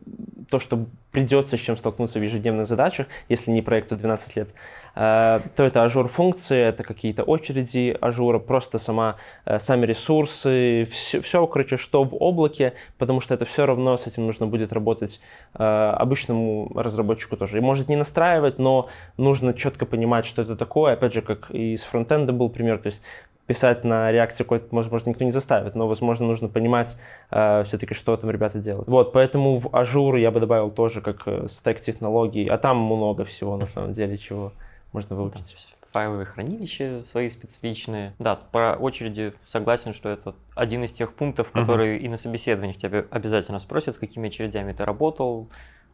то, что придется с чем столкнуться в ежедневных задачах, если не проекту 12 лет. Э, то это Azure функции, это какие-то очереди Azure а, просто сама, э, сами ресурсы, все, все, короче, что в облаке, потому что это все равно с этим нужно будет работать э, обычному разработчику тоже. И может не настраивать, но нужно четко понимать, что это такое. Опять же, как и с фронтенда был пример, то есть писать на React е какой-то, возможно, никто не заставит, но, возможно, нужно понимать э, все-таки, что там ребята делают. Вот, поэтому в Azure я бы добавил тоже как стек технологий, а там много всего, на самом деле, чего можно выучить. Файловые хранилища свои специфичные. Да, про очереди согласен, что это один из тех пунктов, которые uh-huh. и на собеседованиях тебя обязательно спросят, с какими очередями ты работал,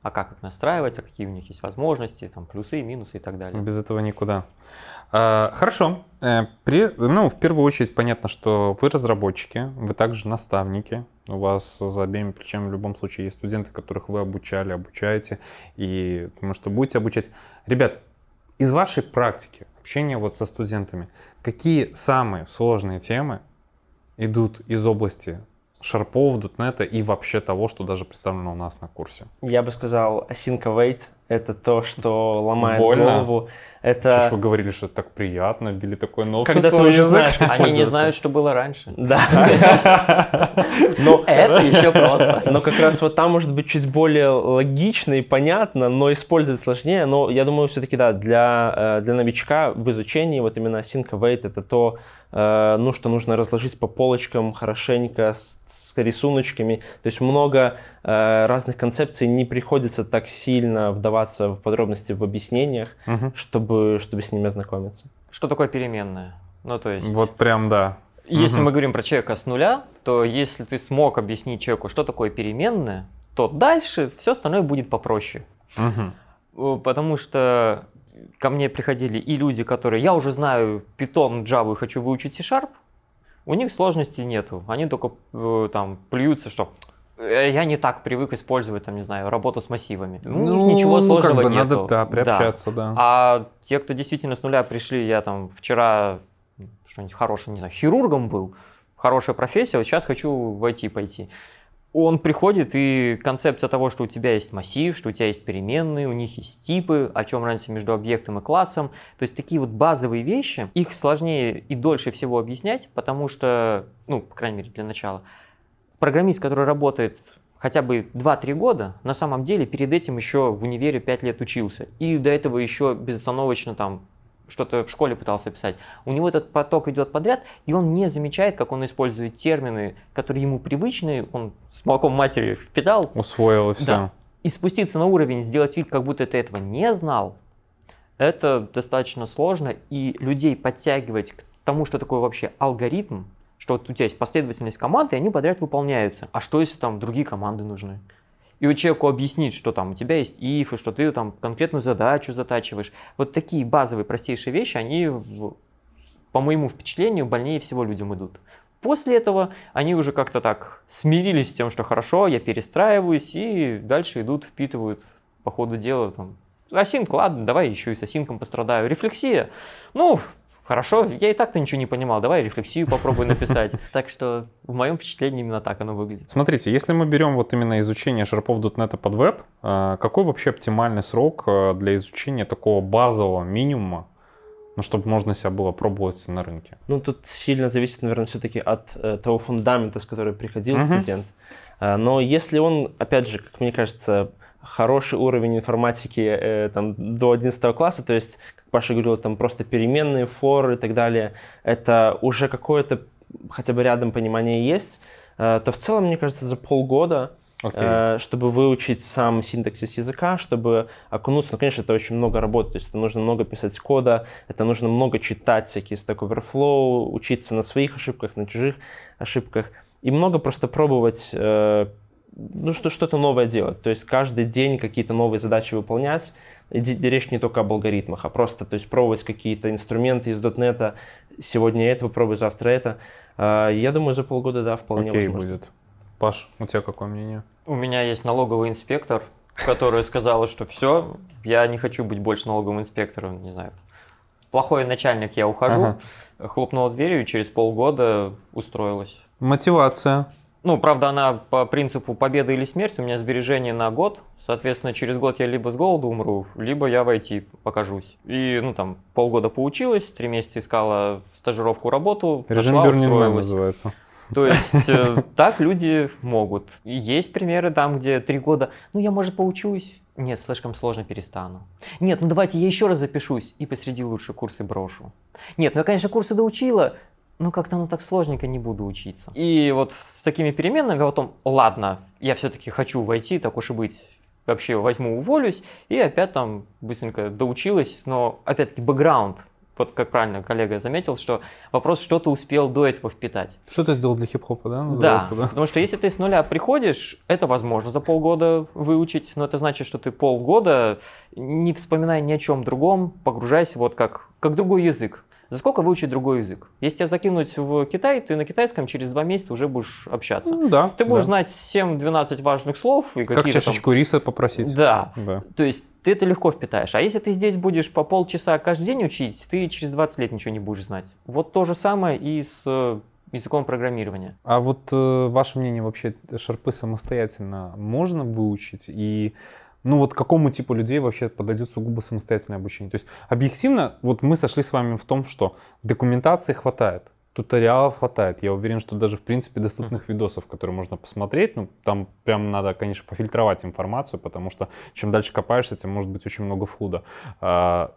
а как их настраивать, а какие у них есть возможности, там плюсы, минусы и так далее. Без этого никуда. А, хорошо. Э, при, ну, в первую очередь понятно, что вы разработчики, вы также наставники. У вас за обеими плечами в любом случае есть студенты, которых вы обучали, обучаете, и думаю, что будете обучать. Ребят, из вашей практики общения вот со студентами, какие самые сложные темы идут из области шарпов, дотнета и вообще того, что даже представлено у нас на курсе? Я бы сказал, async await — это то, что ломает Больно? голову. Это... Что ж вы говорили, что это так приятно, ввели такое новшество Когда ты уже язык. знаешь, Они не знают, что было раньше. Да. Но Это еще просто. Но как раз вот там может быть чуть более логично и понятно, но использовать сложнее. Но я думаю, все-таки да, для, э, для новичка в изучении вот именно async await это то, э, ну, что нужно разложить по полочкам хорошенько, с, с рисуночками. То есть много э, разных концепций, не приходится так сильно вдаваться в подробности в объяснениях, Мгм. чтобы, чтобы с ними ознакомиться. Что такое переменная? Ну, то есть, Вот прям да. если Мгм. мы говорим про человека с нуля, то если ты смог объяснить человеку, что такое переменная, то дальше все остальное будет попроще. Э, Потому что ко мне приходили и люди, которые, я уже знаю Python, Java и хочу выучить C-Sharp, у них сложностей нету. Они только э, там плюются, что «Э, я не так привык использовать, там, не знаю, работу с массивами. Ну, у них ничего ну, сложного как бы нету. надо, да, приобщаться, да. А те, кто действительно с нуля пришли, я там вчера что-нибудь хорошее, не знаю, хирургом был, хорошая профессия, вот сейчас хочу в IT пойти. Он приходит, и концепция того, что у тебя есть массив, что у тебя есть переменные, у них есть типы, о чем разница между объектом и классом. То есть такие вот базовые вещи, их сложнее и дольше всего объяснять, потому что, ну, по крайней мере, для начала, программист, который работает хотя бы 2-3 года, на самом деле перед этим еще в универе 5 лет учился. И до этого еще безостановочно там что-то в школе пытался писать. У него этот поток идет подряд, и он не замечает, как он использует термины, которые ему привычны, он с молоком матери впитал, Усвоил и все. Да. и спуститься на уровень, сделать вид, как будто ты этого не знал, это достаточно сложно, и людей подтягивать к тому, что такое вообще алгоритм, что вот у тебя есть последовательность команд, и они подряд выполняются. А что, если там другие команды нужны? И вот человеку объяснить, что там у тебя есть if, и что ты там конкретную задачу затачиваешь. Вот такие базовые, простейшие вещи, они, в- по моему впечатлению, больнее всего людям идут. После этого они уже как-то так смирились с тем, что хорошо, я перестраиваюсь, и дальше идут, впитывают по ходу дела там. Асинк, ладно, давай еще и с асинком пострадаю. Рефлексия, ну, хорошо, я и так-то ничего не понимал, давай рефлексию попробуй написать. Так что в моем впечатлении именно так оно выглядит. Смотрите, если мы берем вот именно изучение шарпов .NET под веб, э, какой вообще оптимальный срок э, для изучения такого базового минимума, ну, чтобы можно себя было пробовать на рынке? Ну, тут сильно зависит, наверное, все-таки от э, того фундамента, с которым приходил студент. А, но если он, опять же, как мне кажется, хороший уровень информатики э, там, до 11 класса, то есть, как Паша говорил, там просто переменные, форы и так далее, это уже какое-то хотя бы рядом понимание есть, э, то в целом, мне кажется, за полгода Окей. э, чтобы выучить сам синтаксис языка, чтобы окунуться, ну, конечно, это очень много работы, то есть это нужно много писать кода, это нужно много читать всякие Stack Overflow, учиться на своих ошибках, на чужих ошибках, и много просто пробовать, э, ну, что, что-то новое делать, то есть каждый день какие-то новые задачи выполнять, и речь не только об алгоритмах, а просто, то есть пробовать какие-то инструменты из .NET, сегодня это попробуй, завтра это. Э, Я думаю, за полгода, да, вполне Окей возможно. будет. Паш, у тебя какое мнение? У меня есть налоговый инспектор, которая сказала, что все, я не хочу быть больше налоговым инспектором, не знаю. Плохой начальник, я ухожу. Хлопнула дверью и через полгода устроилась. Мотивация. Ну, правда, она по принципу победы или смерти, у меня сбережение на год. Соответственно, через год я либо с голоду умру, либо я в IT покажусь. И, ну, там, полгода поучилась, три месяца искала стажировку, работу, Режим устроилась. называется. То есть э, так люди могут. И Есть примеры там, где три года, ну я, может, поучусь. Нет, слишком сложно, перестану. Нет, ну давайте я еще раз запишусь и посреди лучше курсы брошу. Нет, ну я, конечно, курсы доучила, но как-то ну так сложненько не буду учиться. И вот с такими переменными а потом, ладно, я все-таки хочу войти, так уж и быть, вообще возьму, уволюсь, и опять там быстренько доучилась, но опять-таки бэкграунд, вот как правильно коллега заметил, что вопрос, что ты успел до этого впитать. Что ты сделал для хип-хопа, да? Да, да? потому что если ты с нуля приходишь, это возможно за полгода выучить, но это значит, что ты полгода, не вспоминая ни о чем другом, погружайся вот как, как другой язык. За сколько выучить другой язык? Если тебя закинуть в Китай, ты на китайском через два месяца уже будешь общаться. Ну, да. Ты будешь да. знать 7-12 важных слов и Как какие-то там... чашечку риса попросить. Да, Да. то есть ты это легко впитаешь. А если ты здесь будешь по полчаса каждый день учить, ты через 20 лет ничего не будешь знать. Вот то же самое и с э, языком программирования. А вот э, ваше мнение вообще, шарпы самостоятельно можно выучить? И ну вот какому типу людей вообще подойдет сугубо самостоятельное обучение? То есть объективно, вот мы сошли с вами в том, что документации хватает, туториалов хватает. Я уверен, что даже в принципе доступных видосов, которые можно посмотреть, ну там прям надо, конечно, пофильтровать информацию, потому что чем дальше копаешься, тем может быть очень много флуда. А,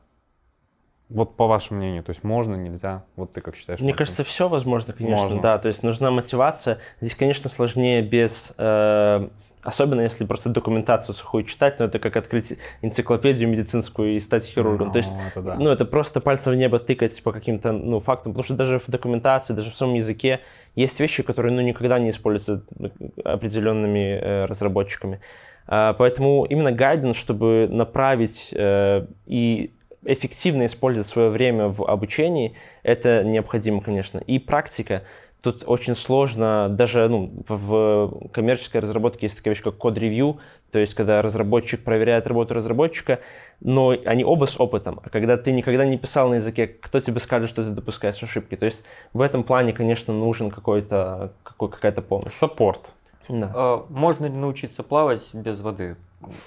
вот по вашему мнению, то есть можно, нельзя? Вот ты как считаешь? Мне кажется, все возможно, конечно, Можно. да. То есть нужна мотивация. Здесь, конечно, сложнее без... э, особенно если просто документацию сухую читать, но это как открыть энциклопедию медицинскую и стать хирургом. Ну, То есть, это да. ну, это просто пальцем в небо тыкать по каким-то ну, фактам, потому что даже в документации, даже в самом языке есть вещи, которые ну, никогда не используются ну, определенными э, разработчиками. А, Поэтому именно гайденс, чтобы направить э, и эффективно использовать свое время в обучении, это необходимо, конечно. И практика. Тут очень сложно, даже ну, в коммерческой разработке есть такая вещь, как код-ревью, то есть когда разработчик проверяет работу разработчика, но они оба с опытом. А когда ты никогда не писал на языке, кто тебе скажет, что ты допускаешь ошибки? То есть в этом плане, конечно, нужен какой-то, какой, какая-то помощь. Саппорт. Да. А, Можно ли научиться плавать без воды?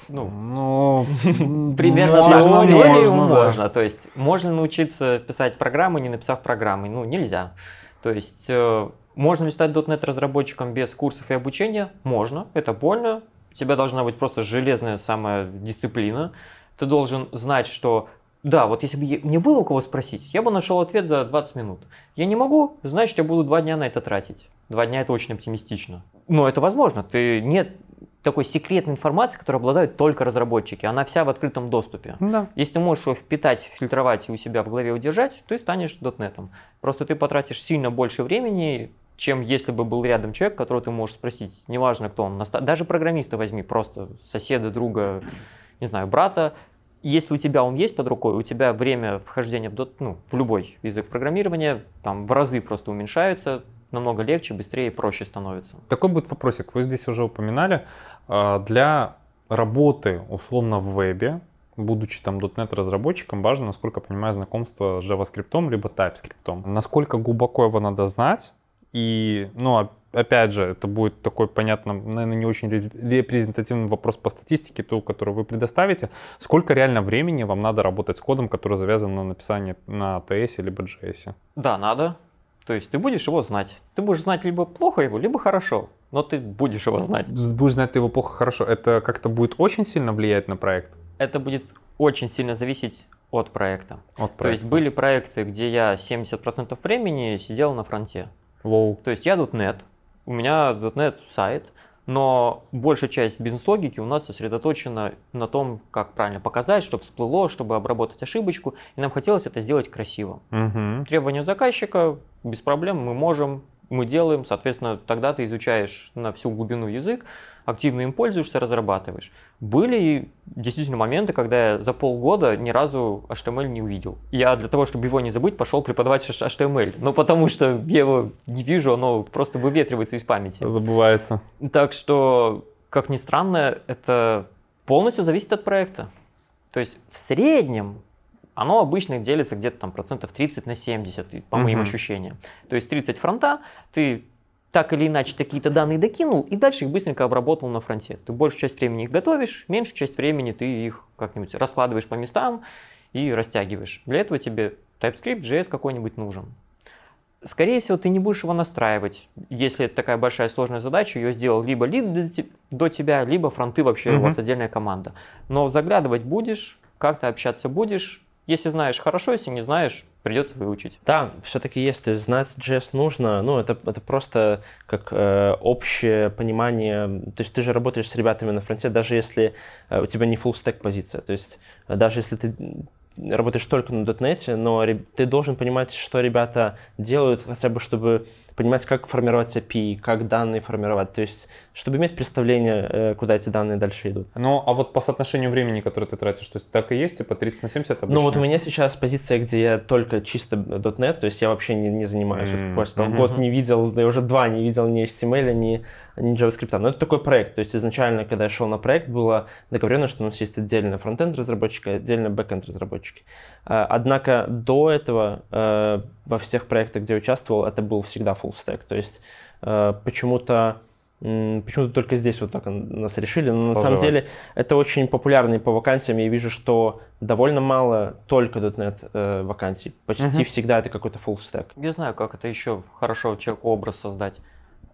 Ну, Ну, примерно можно, так. В теории можно, да. можно. То есть можно научиться писать программы, не написав программы? Ну, нельзя. То есть э, можно ли стать .NET разработчиком без курсов и обучения? Можно. Это больно. У тебя должна быть просто железная самая дисциплина. Ты должен знать, что да, вот если бы мне было у кого спросить, я бы нашел ответ за 20 минут. Я не могу, значит, я буду два дня на это тратить. Два дня это очень оптимистично. Но это возможно. Ты нет такой секретной информации, которой обладают только разработчики. Она вся в открытом доступе. Да. Если ты можешь его впитать, фильтровать и у себя в голове удержать, и станешь дотнетом. Просто ты потратишь сильно больше времени, чем если бы был рядом человек, которого ты можешь спросить. Неважно, кто он. Даже программиста возьми, просто соседа, друга, не знаю, брата. Если у тебя он есть под рукой, у тебя время вхождения в, дот- ну, в любой язык программирования там в разы просто уменьшается, намного легче, быстрее и проще становится. Такой будет вопросик. Вы здесь уже упоминали, а, для работы условно в вебе, будучи там .NET разработчиком, важно, насколько я понимаю, знакомство с JavaScript либо TypeScript. Насколько глубоко его надо знать, и, ну, оп- опять же, это будет такой, понятно, наверное, не очень ре- репрезентативный вопрос по статистике, ту, которую вы предоставите. Сколько реально времени вам надо работать с кодом, который завязан на написании на TS либо JS? Да, надо. То есть ты будешь его знать. Ты будешь знать либо плохо его, либо хорошо. Но ты будешь его знать. Будешь знать ты его плохо, хорошо. Это как-то будет очень сильно влиять на проект? Это будет очень сильно зависеть от проекта. От То есть проекта. были проекты, где я 70% времени сидел на фронте. Воу. То есть я .NET, у меня .NET сайт, но большая часть бизнес-логики у нас сосредоточена на том, как правильно показать, чтобы всплыло, чтобы обработать ошибочку, и нам хотелось это сделать красиво. Мгм. Требования заказчика, без проблем, мы можем, мы делаем, соответственно, тогда ты изучаешь на всю глубину язык, активно им пользуешься, разрабатываешь. Были действительно моменты, когда я за полгода ни разу HTML не увидел. Я для того, чтобы его не забыть, пошел преподавать HTML. Ну, потому что я его не вижу, оно просто выветривается из памяти. Забывается. Так что, как ни странно, это полностью зависит от проекта. То есть в среднем оно обычно делится где-то там процентов 30 на 70, и по моим Мгм. ощущениям. То есть 30 фронта, ты так или иначе какие-то данные докинул, и дальше их быстренько обработал на фронте. Ты большую часть времени их готовишь, меньшую часть времени ты их как-нибудь раскладываешь по местам и растягиваешь. Для этого тебе TypeScript, JS какой-нибудь нужен. Скорее всего, ты не будешь его настраивать. Если это такая большая сложная задача, ее сделал либо лид до те- до тебя, либо фронты вообще у Мгм. вас отдельная команда. Но заглядывать будешь, как-то общаться будешь. Если знаешь, хорошо, если не знаешь, придется выучить. Да, все-таки есть знать JS нужно. Ну, это, это просто как э, общее понимание. То есть ты же работаешь с ребятами на фронте, даже если э, у тебя не full stack позиция. То есть э, даже если ты работаешь только на .NET, но ты должен понимать, что ребята делают, хотя бы чтобы понимать, как формировать API, как данные формировать. То есть, чтобы иметь представление, э, куда эти данные дальше идут. Ну, а вот по соотношению времени, которое ты тратишь, то есть так и есть, типа 30 на 70 обычно? Ну вот у меня сейчас позиция, где я только чисто .NET, то есть я вообще не, не занимаюсь. Вот М, просто там год не видел, да уже два не видел ни HTML, ни, не JavaScript. Но это такой проект. То есть изначально, когда я шел на проект, было договорено, что у нас есть отдельно фронтенд разработчики, отдельно бэкенд разработчики. А, однако до этого э, во всех проектах, где участвовал, это был всегда full stack. То есть э, почему-то Почему-то только здесь вот так нас решили. Но на самом деле это очень популярный по вакансиям. Я вижу, что довольно мало только .NET э, вакансий. Почти угу. всегда это какой-то full stack. Я знаю, как это еще хорошо человеку образ создать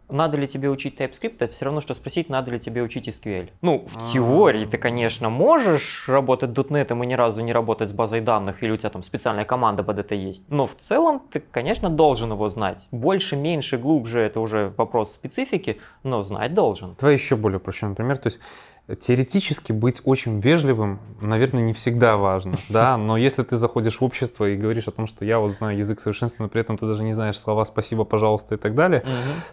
надо ли тебе учить TypeScript, это все равно, что спросить, надо ли тебе учить SQL. Ну, в А-а-а. теории ты, конечно, можешь работать .NET и ни разу не работать с базой данных, или у тебя там специальная команда под это есть. Но в целом ты, конечно, должен его знать. Больше, меньше, глубже, это уже вопрос специфики, но знать должен. Давай еще более упрощенный пример. То есть Теоретически быть очень вежливым, наверное, не всегда важно, да, но если ты заходишь в общество и говоришь о том, что я вот знаю язык совершенственно, но при этом ты даже не знаешь слова «спасибо», «пожалуйста» и так далее, угу.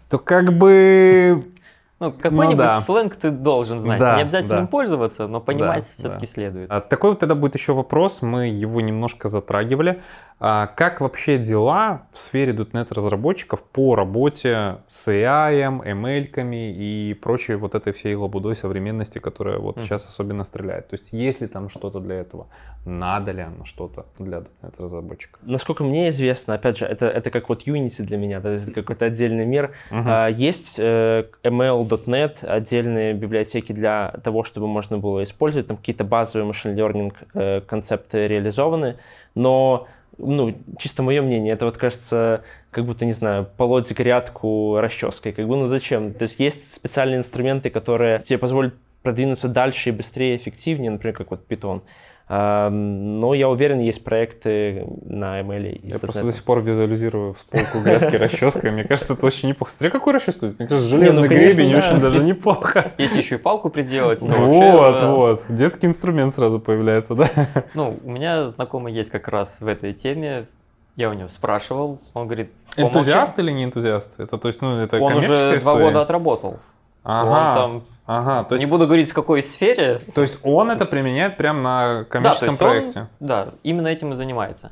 то как бы ну, какой-нибудь ну, да. сленг ты должен знать. Да, не обязательно да. им пользоваться, но понимать да, все-таки да. следует. А, такой вот тогда будет еще вопрос, мы его немножко затрагивали. А как вообще дела в сфере .NET разработчиков по работе с AI, ML и прочей вот этой всей лабудой современности, которая вот mm. сейчас особенно стреляет? То есть есть ли там что-то для этого? Надо ли оно что-то для .NET разработчиков? Насколько мне известно, опять же, это, это как вот Unity для меня, то есть какой-то отдельный мир. Uh-huh. Есть э, ML.NET, отдельные библиотеки для того, чтобы можно было использовать, там какие-то базовые машин learning э, концепты реализованы, но ну, чисто мое мнение, это вот кажется, как будто, не знаю, полоть грядку расческой. Как бы, ну зачем? То есть есть специальные инструменты, которые тебе позволят продвинуться дальше и быстрее, эффективнее, например, как вот Python. Но я уверен, есть проекты на ML. Я просто до сих пор визуализирую полку грядки расческой. Мне кажется, это очень неплохо. Смотри, какую расческу. Мне кажется, железный ну, гребень очень даже неплохо. Если еще и палку приделать. Вот, вот. Детский инструмент сразу появляется, да? Ну, у меня знакомый есть как раз в этой теме. Я у него спрашивал, он говорит... Энтузиаст или не энтузиаст? Это, то есть, ну, это Он уже два года отработал. Ага. Он там Ага, то есть... Не буду говорить, в какой сфере. То есть он это применяет прямо на коммерческом да, проекте? Он, да, именно этим и занимается.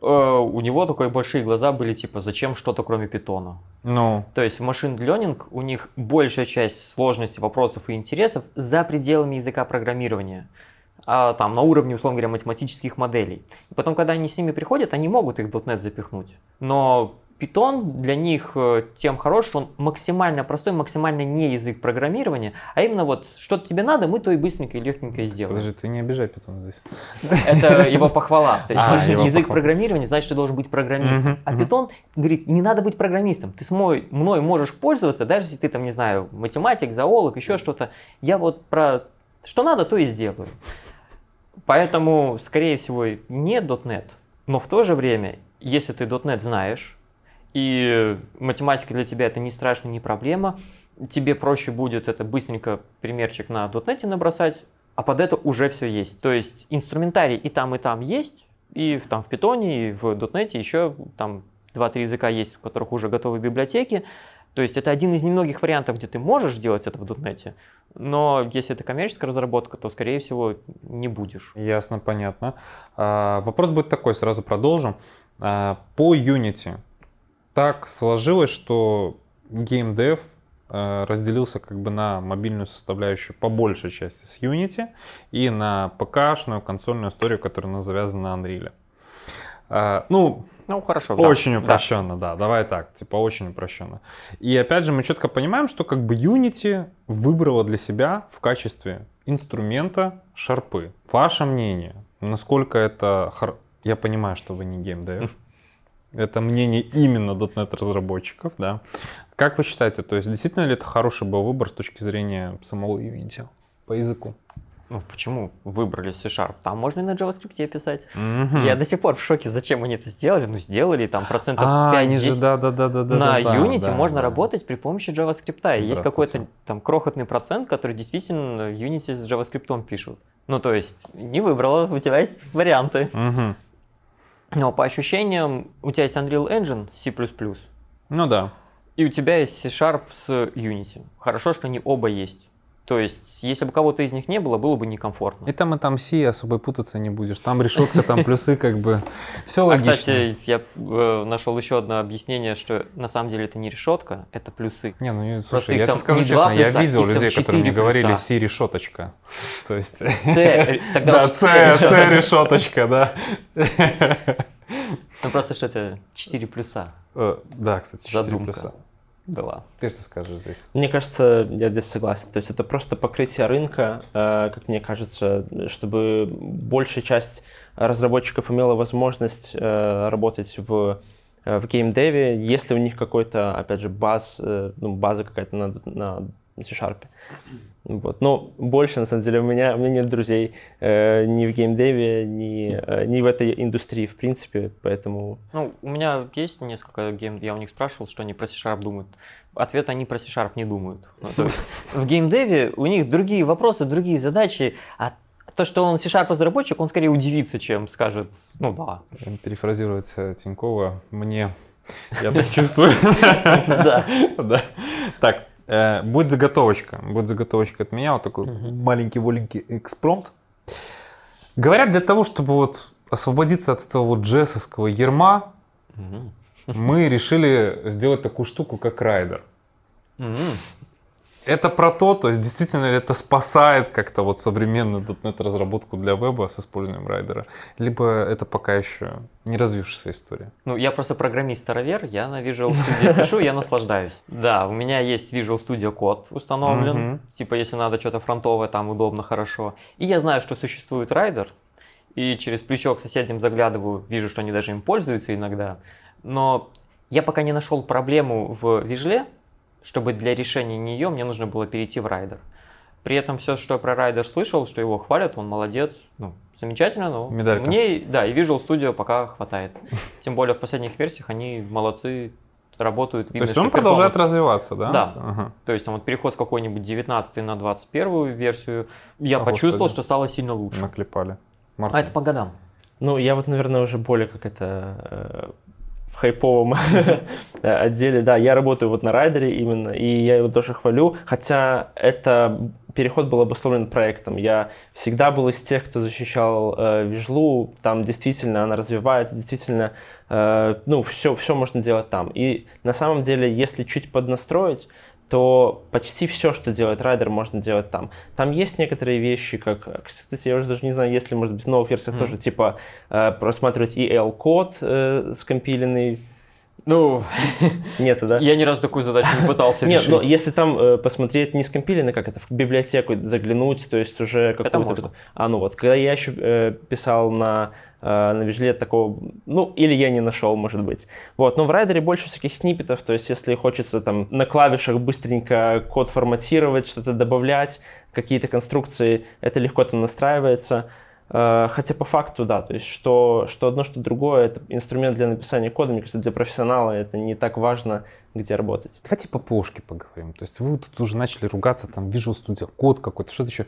Э, у него такие большие глаза были, типа, зачем что-то кроме питона? Ну. То есть в машин learning у них большая часть сложности вопросов и интересов за пределами языка программирования. А, там, на уровне, условно говоря, математических моделей. И потом, когда они с ними приходят, они могут их в .NET запихнуть. Но Python для них э, тем хорош, что он максимально простой, максимально не язык программирования, а именно вот что-то тебе надо, мы то и быстренько и легкенько сделаем. Подожди, ты не обижай Python здесь. Это его похвала. То есть а, язык похвала. программирования значит, ты должен быть программистом. Угу, а угу. Python говорит, не надо быть программистом. Ты с мной, мной можешь пользоваться, даже если ты там, не знаю, математик, зоолог, еще что-то. Я вот про что надо, то и сделаю. Поэтому, скорее всего, не .NET, но в то же время, если ты .NET знаешь, и математика для тебя это не страшно, не проблема. Тебе проще будет это быстренько примерчик на .NET набросать, а под это уже все есть. То есть инструментарий и там, и там есть, и там в Python, и в .NET еще там 2-3 языка есть, у которых уже готовы библиотеки. То есть это один из немногих вариантов, где ты можешь сделать это в .NET, но если это коммерческая разработка, то, скорее всего, не будешь. Ясно, понятно. А, вопрос будет такой, сразу продолжим. А, по Unity так сложилось, что геймдев э, разделился как бы на мобильную составляющую по большей части с Unity и на ПК-шную консольную историю, которая завязана на Unreal. Э, ну, ну, хорошо. Очень да. упрощенно, да. да, давай так, типа очень упрощенно. И опять же, мы четко понимаем, что как бы Unity выбрала для себя в качестве инструмента шарпы. Ваше мнение, насколько это... Я понимаю, что вы не геймдев, Это мнение именно .NET разработчиков, да. Как вы считаете, то есть действительно ли это хороший был выбор с точки зрения самого Unity по языку? Ну, почему выбрали C-Sharp? Там можно и на JavaScript писать. Mm-hmm. Я до сих пор в шоке, зачем они это сделали. Ну, сделали там процентов а, 5 же, да, да, да, да, На да, Unity да, можно да. работать при помощи JavaScript. И есть какой-то там крохотный процент, который действительно Unity с JavaScript пишут. Ну, то есть, не выбрала, у тебя есть варианты. Mm-hmm. Но по ощущениям, у тебя есть Unreal Engine C++. Ну да. И у тебя есть C-Sharp с Unity. Хорошо, что они оба есть. То есть, если бы кого-то из них не было, было бы некомфортно. И там, и там си, особо путаться не будешь. Там решетка, там плюсы, как бы. Все А, логично. кстати, я э, нашел еще одно объяснение, что на самом деле это не решетка, это плюсы. Не, ну я- Просто слушай, их я тебе скажу честно, я плюса, видел их там людей, которые мне говорили си решеточка. То есть. С, тогда Да, уж С, решеточка. да. Ну просто что это 4 плюса Э, Да, кстати, 4 Задумка. плюса. Была. Ты что скажешь здесь? Мне кажется, я здесь согласен. То есть это просто покрытие рынка, э, как мне кажется, чтобы большая часть разработчиков имела возможность э, работать в э, в геймдеве, если у них какой-то, опять же, баз, ну, база какая-то на, на C-Sharp. Вот. Но больше, на самом деле, у меня, у меня нет друзей э, ни в геймдеве, ни, э, ни в этой индустрии, в принципе, поэтому... Ну, у меня есть несколько гейм, я у них спрашивал, что они про C-Sharp думают. Ответ они про C-Sharp не думают. Ну, то есть в геймдеве у них другие вопросы, другие задачи, а то, что он C-Sharp разработчик, он скорее удивится, чем скажет, ну да. Перефразировать э, Тинькова, мне, я так чувствую. Да. Да. Так, э, будет заготовочка. Будет заготовочка от меня, вот такой Мгм. маленький-воленький экспромт. Говорят, для того, чтобы вот освободиться от этого вот JS овского ярма, Мгм. мы решили сделать такую штуку, как Rider. Мгм. Это про то, то есть действительно ли это спасает как-то вот современную .NET разработку для веба с использованием Rider а, либо это пока еще не развившаяся история. Ну, я просто программист-старовер, я на Visual Studio пишу, я наслаждаюсь. Да, у меня есть Visual Studio Code установлен, типа если надо что-то фронтовое, там удобно, хорошо. И я знаю, что существует Rider, и через плечо к соседям заглядываю, вижу, что они даже им пользуются иногда. Но я пока не нашел проблему в Вижле, чтобы для решения нее мне нужно было перейти в Rider. При этом все, что я про Rider слышал, что его хвалят, он молодец, ну, замечательно, но Медалька. мне, да, и Visual Studio пока хватает. Тем более в последних версиях они молодцы, работают. То видно, есть что он продолжает развиваться, да? Да. Ага. То есть там вот переход с какой-нибудь 19 на 21 версию, я О, почувствовал, господи. что стало сильно лучше. Наклепали. А Мартин. это по годам. Ну, я вот, наверное, уже более как это э, хайповом отделе. Да, я работаю вот на райдере именно, и я его тоже хвалю, хотя это переход был обусловлен проектом. Я всегда был из тех, кто защищал э, Вижлу, там действительно она развивает, действительно, э, ну, все, все можно делать там. И на самом деле, если чуть поднастроить, то почти все, что делает райдер, можно делать там. Там есть некоторые вещи, как, кстати, я уже даже не знаю, есть ли, может быть, в новых версиях Мгм. тоже, типа, э, просматривать EL-код э, скомпиленный. Ну, Нету, да? я ни разу такую задачу не пытался Нет, решить. но если там э, посмотреть не скомпиленный, как это, в библиотеку заглянуть, то есть уже какую-то... А, ну вот, когда я еще э, писал на, э, на Вижле такого, ну, или я не нашел, может быть. Вот, но в райдере больше всяких сниппетов, то есть если хочется там на клавишах быстренько код форматировать, что-то добавлять, какие-то конструкции, это легко там настраивается. Э, Хотя по факту, да, то есть что, что одно, что другое, это инструмент для написания кода, мне кажется, для профессионала это не так важно, где работать. Давайте по ПОшке поговорим. То есть вы тут уже начали ругаться, там, Visual Studio, код какой-то, что-то еще.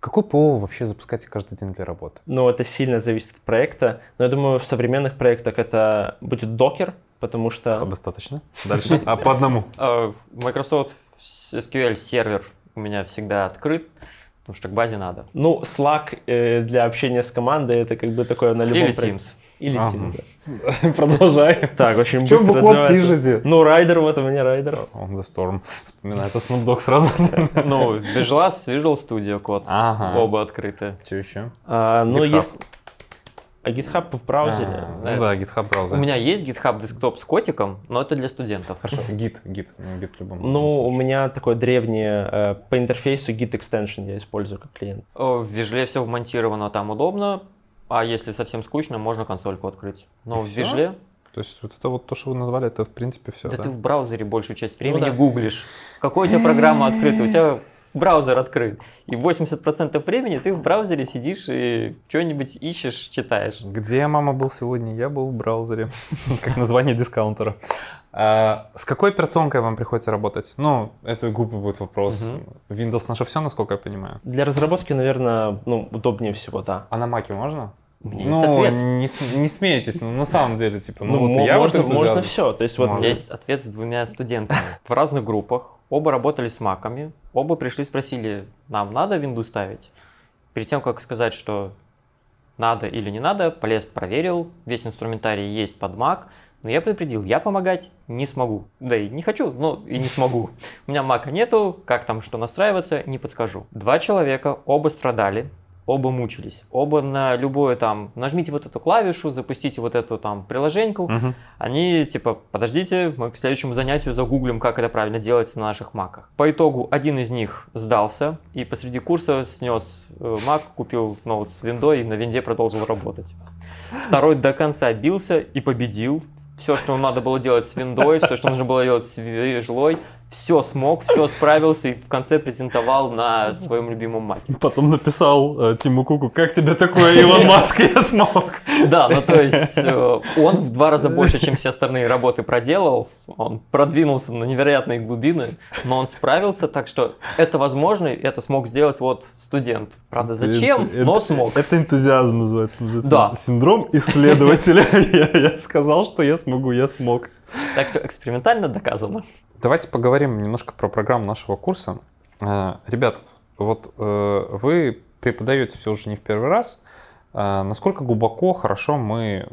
Какой ПО вы вообще запускаете каждый день для работы? Ну, это сильно зависит от проекта. Но я думаю, в современных проектах это будет Docker, потому что... Достаточно. Дальше. А по одному. А, Microsoft SQL Server у меня всегда открыт, потому что к базе надо. Ну, Slack э, для общения с командой это как бы такое на любом Или. Teams. Или Ага. Teams, да. Продолжай. Так, очень быстро код развивается. пишете? Ну, Rider, вот у меня Rider. On the Storm. Вспоминается Snoop Dogg сразу. Ну, Visual, Studio код. Ага. Оба открыты. Что еще? А, ну, GitHub. есть... А GitHub в браузере? А, да. Ну да, GitHub браузер. У меня есть GitHub десктоп с котиком, но это для студентов. Хорошо, гид, гид, ну, гид в любом Ну, у случае. меня такое древнее э, по интерфейсу Git extension я использую как клиент. В Вижле все вмонтировано, там удобно. А если совсем скучно, можно консольку открыть. Но И в? Вижле, То есть вот это вот то, что вы назвали, это в принципе все, да, да? ты в браузере большую часть времени да. гуглишь. Какой у тебя программа открыта? У тебя браузер открыт. И 80% времени ты в браузере сидишь и что-нибудь ищешь, читаешь. Где я, мама, был сегодня? Я был в браузере, как название дискаунтера. А, с какой операционкой вам приходится работать? Ну, это глупый будет вопрос. Windows наше все, насколько я понимаю. Для разработки, наверное, ну, удобнее всего, да. А на Маке можно? Ну. Не, не смейтесь, но на самом деле, типа, ну, Ну, вот я можно, вот можно все. То есть вот У Можно. меня есть ответ с двумя студентами в разных группах. Оба работали с маками, оба пришли спросили, нам надо винду ставить? Перед тем, как сказать, что надо или не надо, полез, проверил, весь инструментарий есть под Mac, но я предупредил, я помогать не смогу. Да и не хочу, но и не смогу. У меня мака нету, как там что настраиваться, не подскажу. Два человека, оба страдали, оба мучились. Оба на любое там, нажмите вот эту клавишу, запустите вот эту там приложеньку. Мгм. Они типа, подождите, мы к следующему занятию загуглим, как это правильно делать на наших маках. По итогу один из них сдался и посреди курса снес э, мак, купил ноут с виндой и на винде продолжил работать. Второй до конца бился и победил. Все, что надо было делать с виндой, все, что нужно было делать с вижлой, все смог, все справился и в конце презентовал на своем любимом маке. Потом написал э, Тиму Куку, как тебе такое, Илон Маск, я смог. Да, ну то есть э, он в два раза больше, чем все остальные работы проделал, он продвинулся на невероятные глубины, но он справился, так что это возможно, и это смог сделать вот студент. Правда, зачем, Это- но смог. Это энтузиазм называется. называется Да. Синдром исследователя. Я сказал, что я смогу, я смог. Так что экспериментально доказано. Давайте поговорим немножко про программу нашего курса. Э, Ребят, вот э, вы преподаете все уже не в первый раз. Э, Насколько глубоко, хорошо мы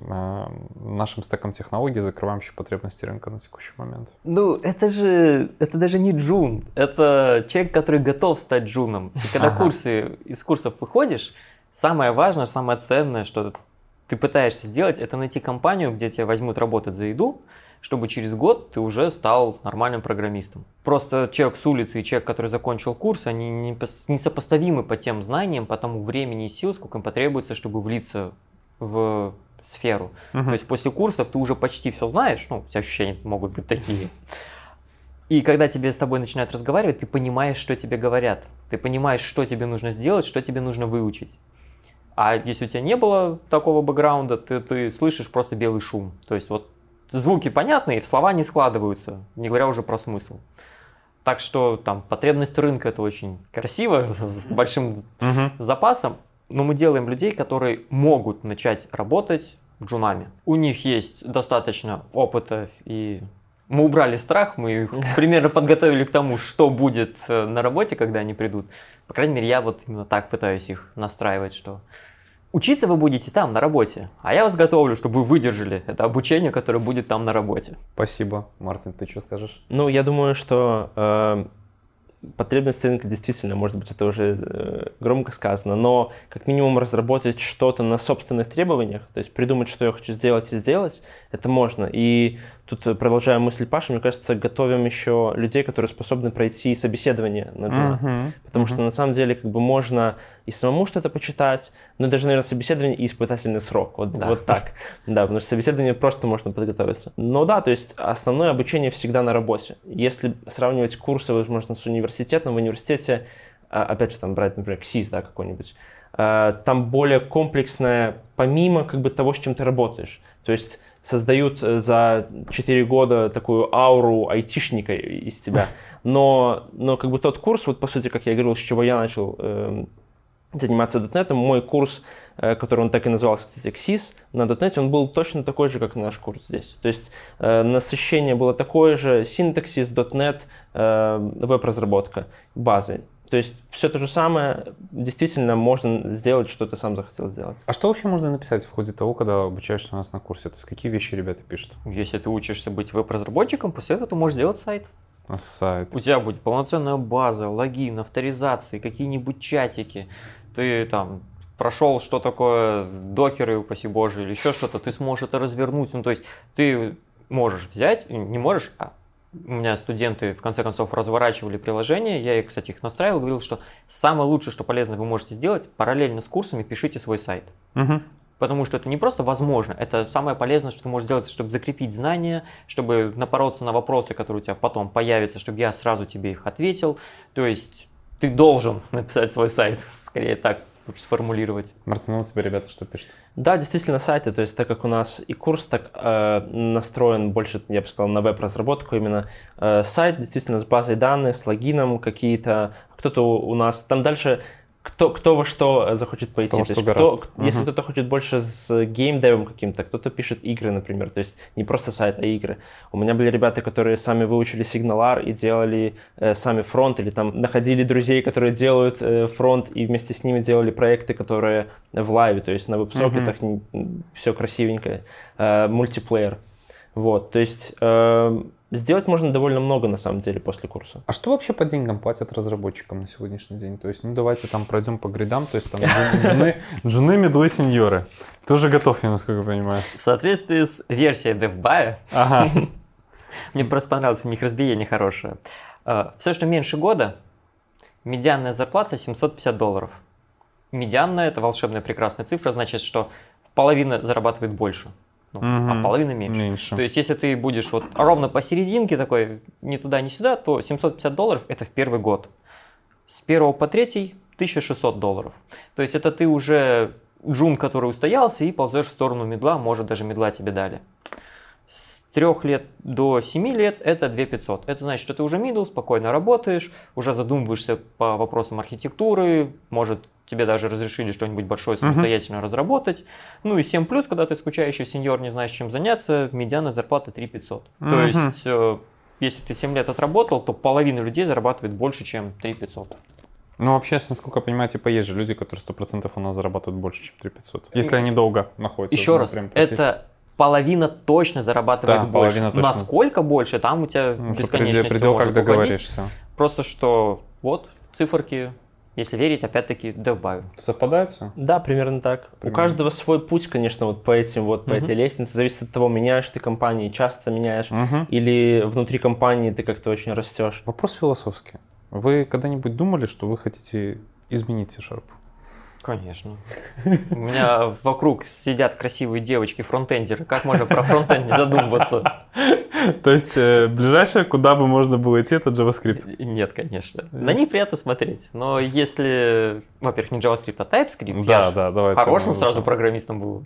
нашим стеком технологий закрываем еще потребности рынка на текущий момент? Ну, это же, это даже не джун, это человек, который готов стать джуном. И когда Ага. курсы, из курсов выходишь, самое важное, самое ценное, что ты пытаешься сделать, это найти компанию, где тебя возьмут работать за еду, чтобы через год ты уже стал нормальным программистом. Просто человек с улицы и человек, который закончил курс, они не пос- несопоставимы по тем знаниям, по тому времени и сил, сколько им потребуется, чтобы влиться в сферу. То есть после курсов ты уже почти все знаешь, ну, все ощущения могут быть такие. И когда тебе с тобой начинают разговаривать, ты понимаешь, что тебе говорят. Ты понимаешь, что тебе нужно сделать, что тебе нужно выучить. А если у тебя не было такого бэкграунда, ты, ты слышишь просто белый шум. То есть вот звуки понятные, слова не складываются, не говоря уже про смысл. Так что там потребность рынка это очень красиво, с большим запасом, но мы делаем людей, которые могут начать работать джунами. У них есть достаточно опыта и мы убрали страх, мы их примерно подготовили к тому, что будет э, на работе, когда они придут. По крайней мере, я вот именно так пытаюсь их настраивать, что учиться вы будете там, на работе, а я вас готовлю, чтобы вы выдержали это обучение, которое будет там на работе. Спасибо. Мартин, ты что скажешь? Ну, я думаю, что э, потребность рынка действительно, может быть, это уже э, громко сказано, но как минимум разработать что-то на собственных требованиях, то есть придумать, что я хочу сделать и сделать, это можно. И тут, э, продолжая мысль Паши, мне кажется, готовим еще людей, которые способны пройти собеседование на джуна. Мгм. Потому что на самом деле как бы можно и самому что-то почитать, но даже, наверное, собеседование и испытательный срок. Вот, Да. вот так. Да, потому что собеседование просто можно подготовиться. Но да, то есть основное обучение всегда на работе. Если сравнивать курсы, возможно, с университетом, в университете, а, опять же, там брать, например, КСИС, да, какой-нибудь, а, там более комплексное, помимо как бы того, с чем ты работаешь. То есть создают э, за 4 года такую ауру айтишника из тебя. Но, но как бы тот курс, вот по сути, как я говорил, с чего я начал эм, заниматься .NET, мой курс, э, который он так и назывался, кстати, XIS, на .NET, он был точно такой же, как наш курс здесь. То есть э, насыщение было такое же, синтаксис, .NET, э, веб-разработка, базы. То есть все то же самое, действительно можно сделать, что ты сам захотел сделать. А что вообще можно написать в ходе того, когда обучаешься у нас на курсе? То есть какие вещи ребята пишут? Если ты учишься быть веб-разработчиком, после этого ты можешь сделать сайт. На сайт. У тебя будет полноценная база, логин, авторизации, какие-нибудь чатики. Ты там прошел, что такое докеры, упаси боже, или еще что-то, ты сможешь это развернуть. Ну, то есть ты можешь взять, не можешь, а у меня студенты в конце концов разворачивали приложение, я, их, кстати, их настраивал, говорил, что самое лучшее, что полезно вы можете сделать, параллельно с курсами пишите свой сайт. Мгм. Потому что это не просто возможно, это самое полезное, что ты можешь сделать, чтобы закрепить знания, чтобы напороться на вопросы, которые у тебя потом появятся, чтобы я сразу тебе их ответил. То есть ты должен написать свой сайт, скорее так сформулировать. Мартин, ну у тебя ребята что пишут? Да, действительно, сайты, то есть так как у нас и курс так э, настроен больше, я бы сказал, на веб-разработку именно, э, сайт действительно с базой данных, с логином какие-то, кто-то у нас, там дальше кто, кто во что захочет пойти. Кто То есть кто- гораст. Если кто-то хочет больше с геймдевом каким-то, кто-то пишет игры, например, то есть не просто сайт, а игры. У меня были ребята, которые сами выучили сигналар и делали э, сами фронт, или там находили друзей, которые делают э, фронт, и вместе с ними делали проекты, которые в лайве, то есть на веб-сокетах все красивенько, э, мультиплеер. Вот, то есть э, сделать можно довольно много на самом деле после курса. А что вообще по деньгам платят разработчикам на сегодняшний день? То есть, ну давайте там пройдем по гридам, то есть там джуны, джуны, джуны, медлы, сеньоры. Ты уже готов, я насколько понимаю. В соответствии с версией DevBuy, Ага. мне просто понравилось, у них разбиение хорошее. Все, что меньше года, медианная зарплата 750 долларов. Медианная – это волшебная прекрасная цифра, значит, что половина зарабатывает больше, ну, Мгм. а половина меньше. Меньше. То есть, если ты будешь вот ровно посерединке такой, ни туда, ни сюда, то 750 долларов – это в первый год. С первого по третий – 1600 долларов. То есть, это ты уже джун, который устоялся, и ползешь в сторону медла, может, даже медла тебе дали. С трех лет до 7 лет это 2500. Это значит, что ты уже middle, спокойно работаешь, уже задумываешься по вопросам архитектуры, может, тебе даже разрешили что-нибудь большое самостоятельно разработать. Ну и 7 плюс, когда ты скучающий сеньор, не знаешь, чем заняться, медиана зарплата 3500. То Мгм. есть, э, если ты 7 лет отработал, то половина людей зарабатывает больше, чем 3500. Ну, вообще, насколько я понимаю, типа есть же люди, которые 100% у нас зарабатывают больше, чем 3500. Если они долго находятся. Еще раз, это половина точно зарабатывает Да, больше. половина точно. Насколько больше, там у тебя Ну, бесконечность предел, предел, как договоришься. Просто что вот циферки, если верить, опять-таки, DevBuy. Совпадает все? Да, примерно так. У Примерно. каждого свой путь, конечно, вот по этим вот, по Мгм. этой лестнице. Зависит от того, меняешь ты компании, часто меняешь, Угу. или внутри компании ты как-то очень растешь. Вопрос философский. Вы когда-нибудь думали, что вы хотите изменить C-Sharp? Конечно. У меня вокруг сидят красивые девочки-фронтендеры. Как можно про фронтенд не задумываться? То есть, э, ближайшее, куда бы можно было идти, это JavaScript. Нет, конечно. На них приятно смотреть. Но если, во-первых, не JavaScript, а TypeScript, Да, да, давайте. хорошим сразу программистом был.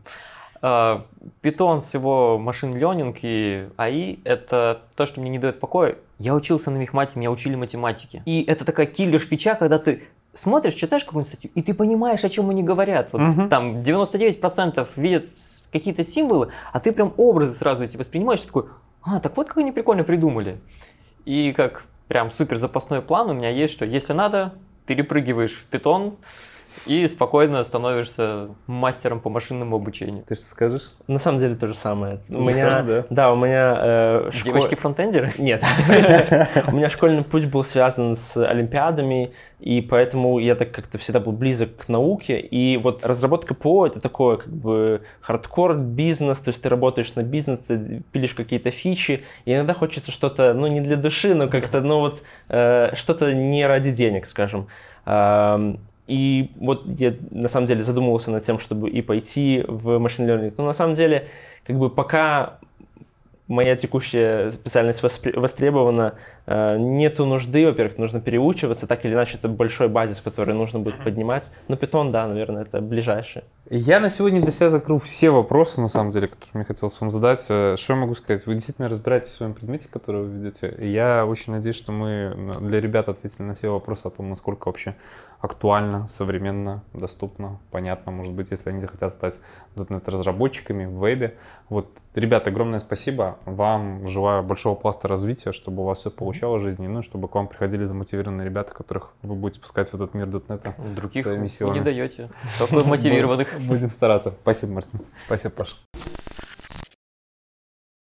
А, Python с его машин learning и AI — это то, что мне не дает покоя. Я учился на мехмате, меня учили математике. И это такая киллер-фича, когда ты смотришь, читаешь какую-нибудь статью, и ты понимаешь, о чем они говорят. Вот Мгм. там 99% видят какие-то символы, а ты прям образы сразу эти воспринимаешь, и такой, а, так вот как они прикольно придумали. И как прям супер запасной план у меня есть, что если надо, перепрыгиваешь в питон и спокойно становишься мастером по машинному обучению. Ты что скажешь? На самом деле то же самое. У Ну, меня, да. да, у меня э, шко- Девочки-фронтендеры? Нет. У меня школьный путь был связан с олимпиадами, и поэтому я так как-то всегда был близок к науке. И вот разработка ПО — это такое как бы хардкор бизнес, то есть ты работаешь на бизнес, ты пилишь какие-то фичи, и иногда хочется что-то, ну, не для души, но как-то, ну, вот э, что-то не ради денег, скажем. И вот я на самом деле задумывался над тем, чтобы и пойти в машин learning. Но на самом деле, как бы пока моя текущая специальность воспри- востребована, э, нету нужды, во-первых, нужно переучиваться, так или иначе это большой базис, который нужно будет поднимать. Но питон, да, наверное, это ближайшее. Я на сегодня для себя закрыл все вопросы, на самом деле, которые мне хотелось вам задать. Э, Что я могу сказать? Вы действительно разбираетесь в своем предмете, который вы ведете. И я очень надеюсь, что мы для ребят ответили на все вопросы о том, насколько вообще актуально, современно, доступно, понятно, может быть, если они захотят стать .NET-разработчиками в вебе. Вот, ребята, огромное спасибо. Вам желаю большого пласта развития, чтобы у вас все получалось в жизни, ну и чтобы к вам приходили замотивированные ребята, которых вы будете пускать в этот мир .NET. Других Своими силами. не даете. Только мотивированных. Будем стараться. Спасибо, Мартин. Спасибо, Паша.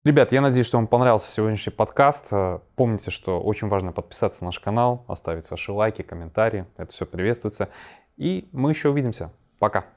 Ребят, я надеюсь, что вам понравился сегодняшний подкаст. Э, Помните, что очень важно подписаться на наш канал, оставить ваши лайки, комментарии. Это все приветствуется. И мы еще увидимся. Пока.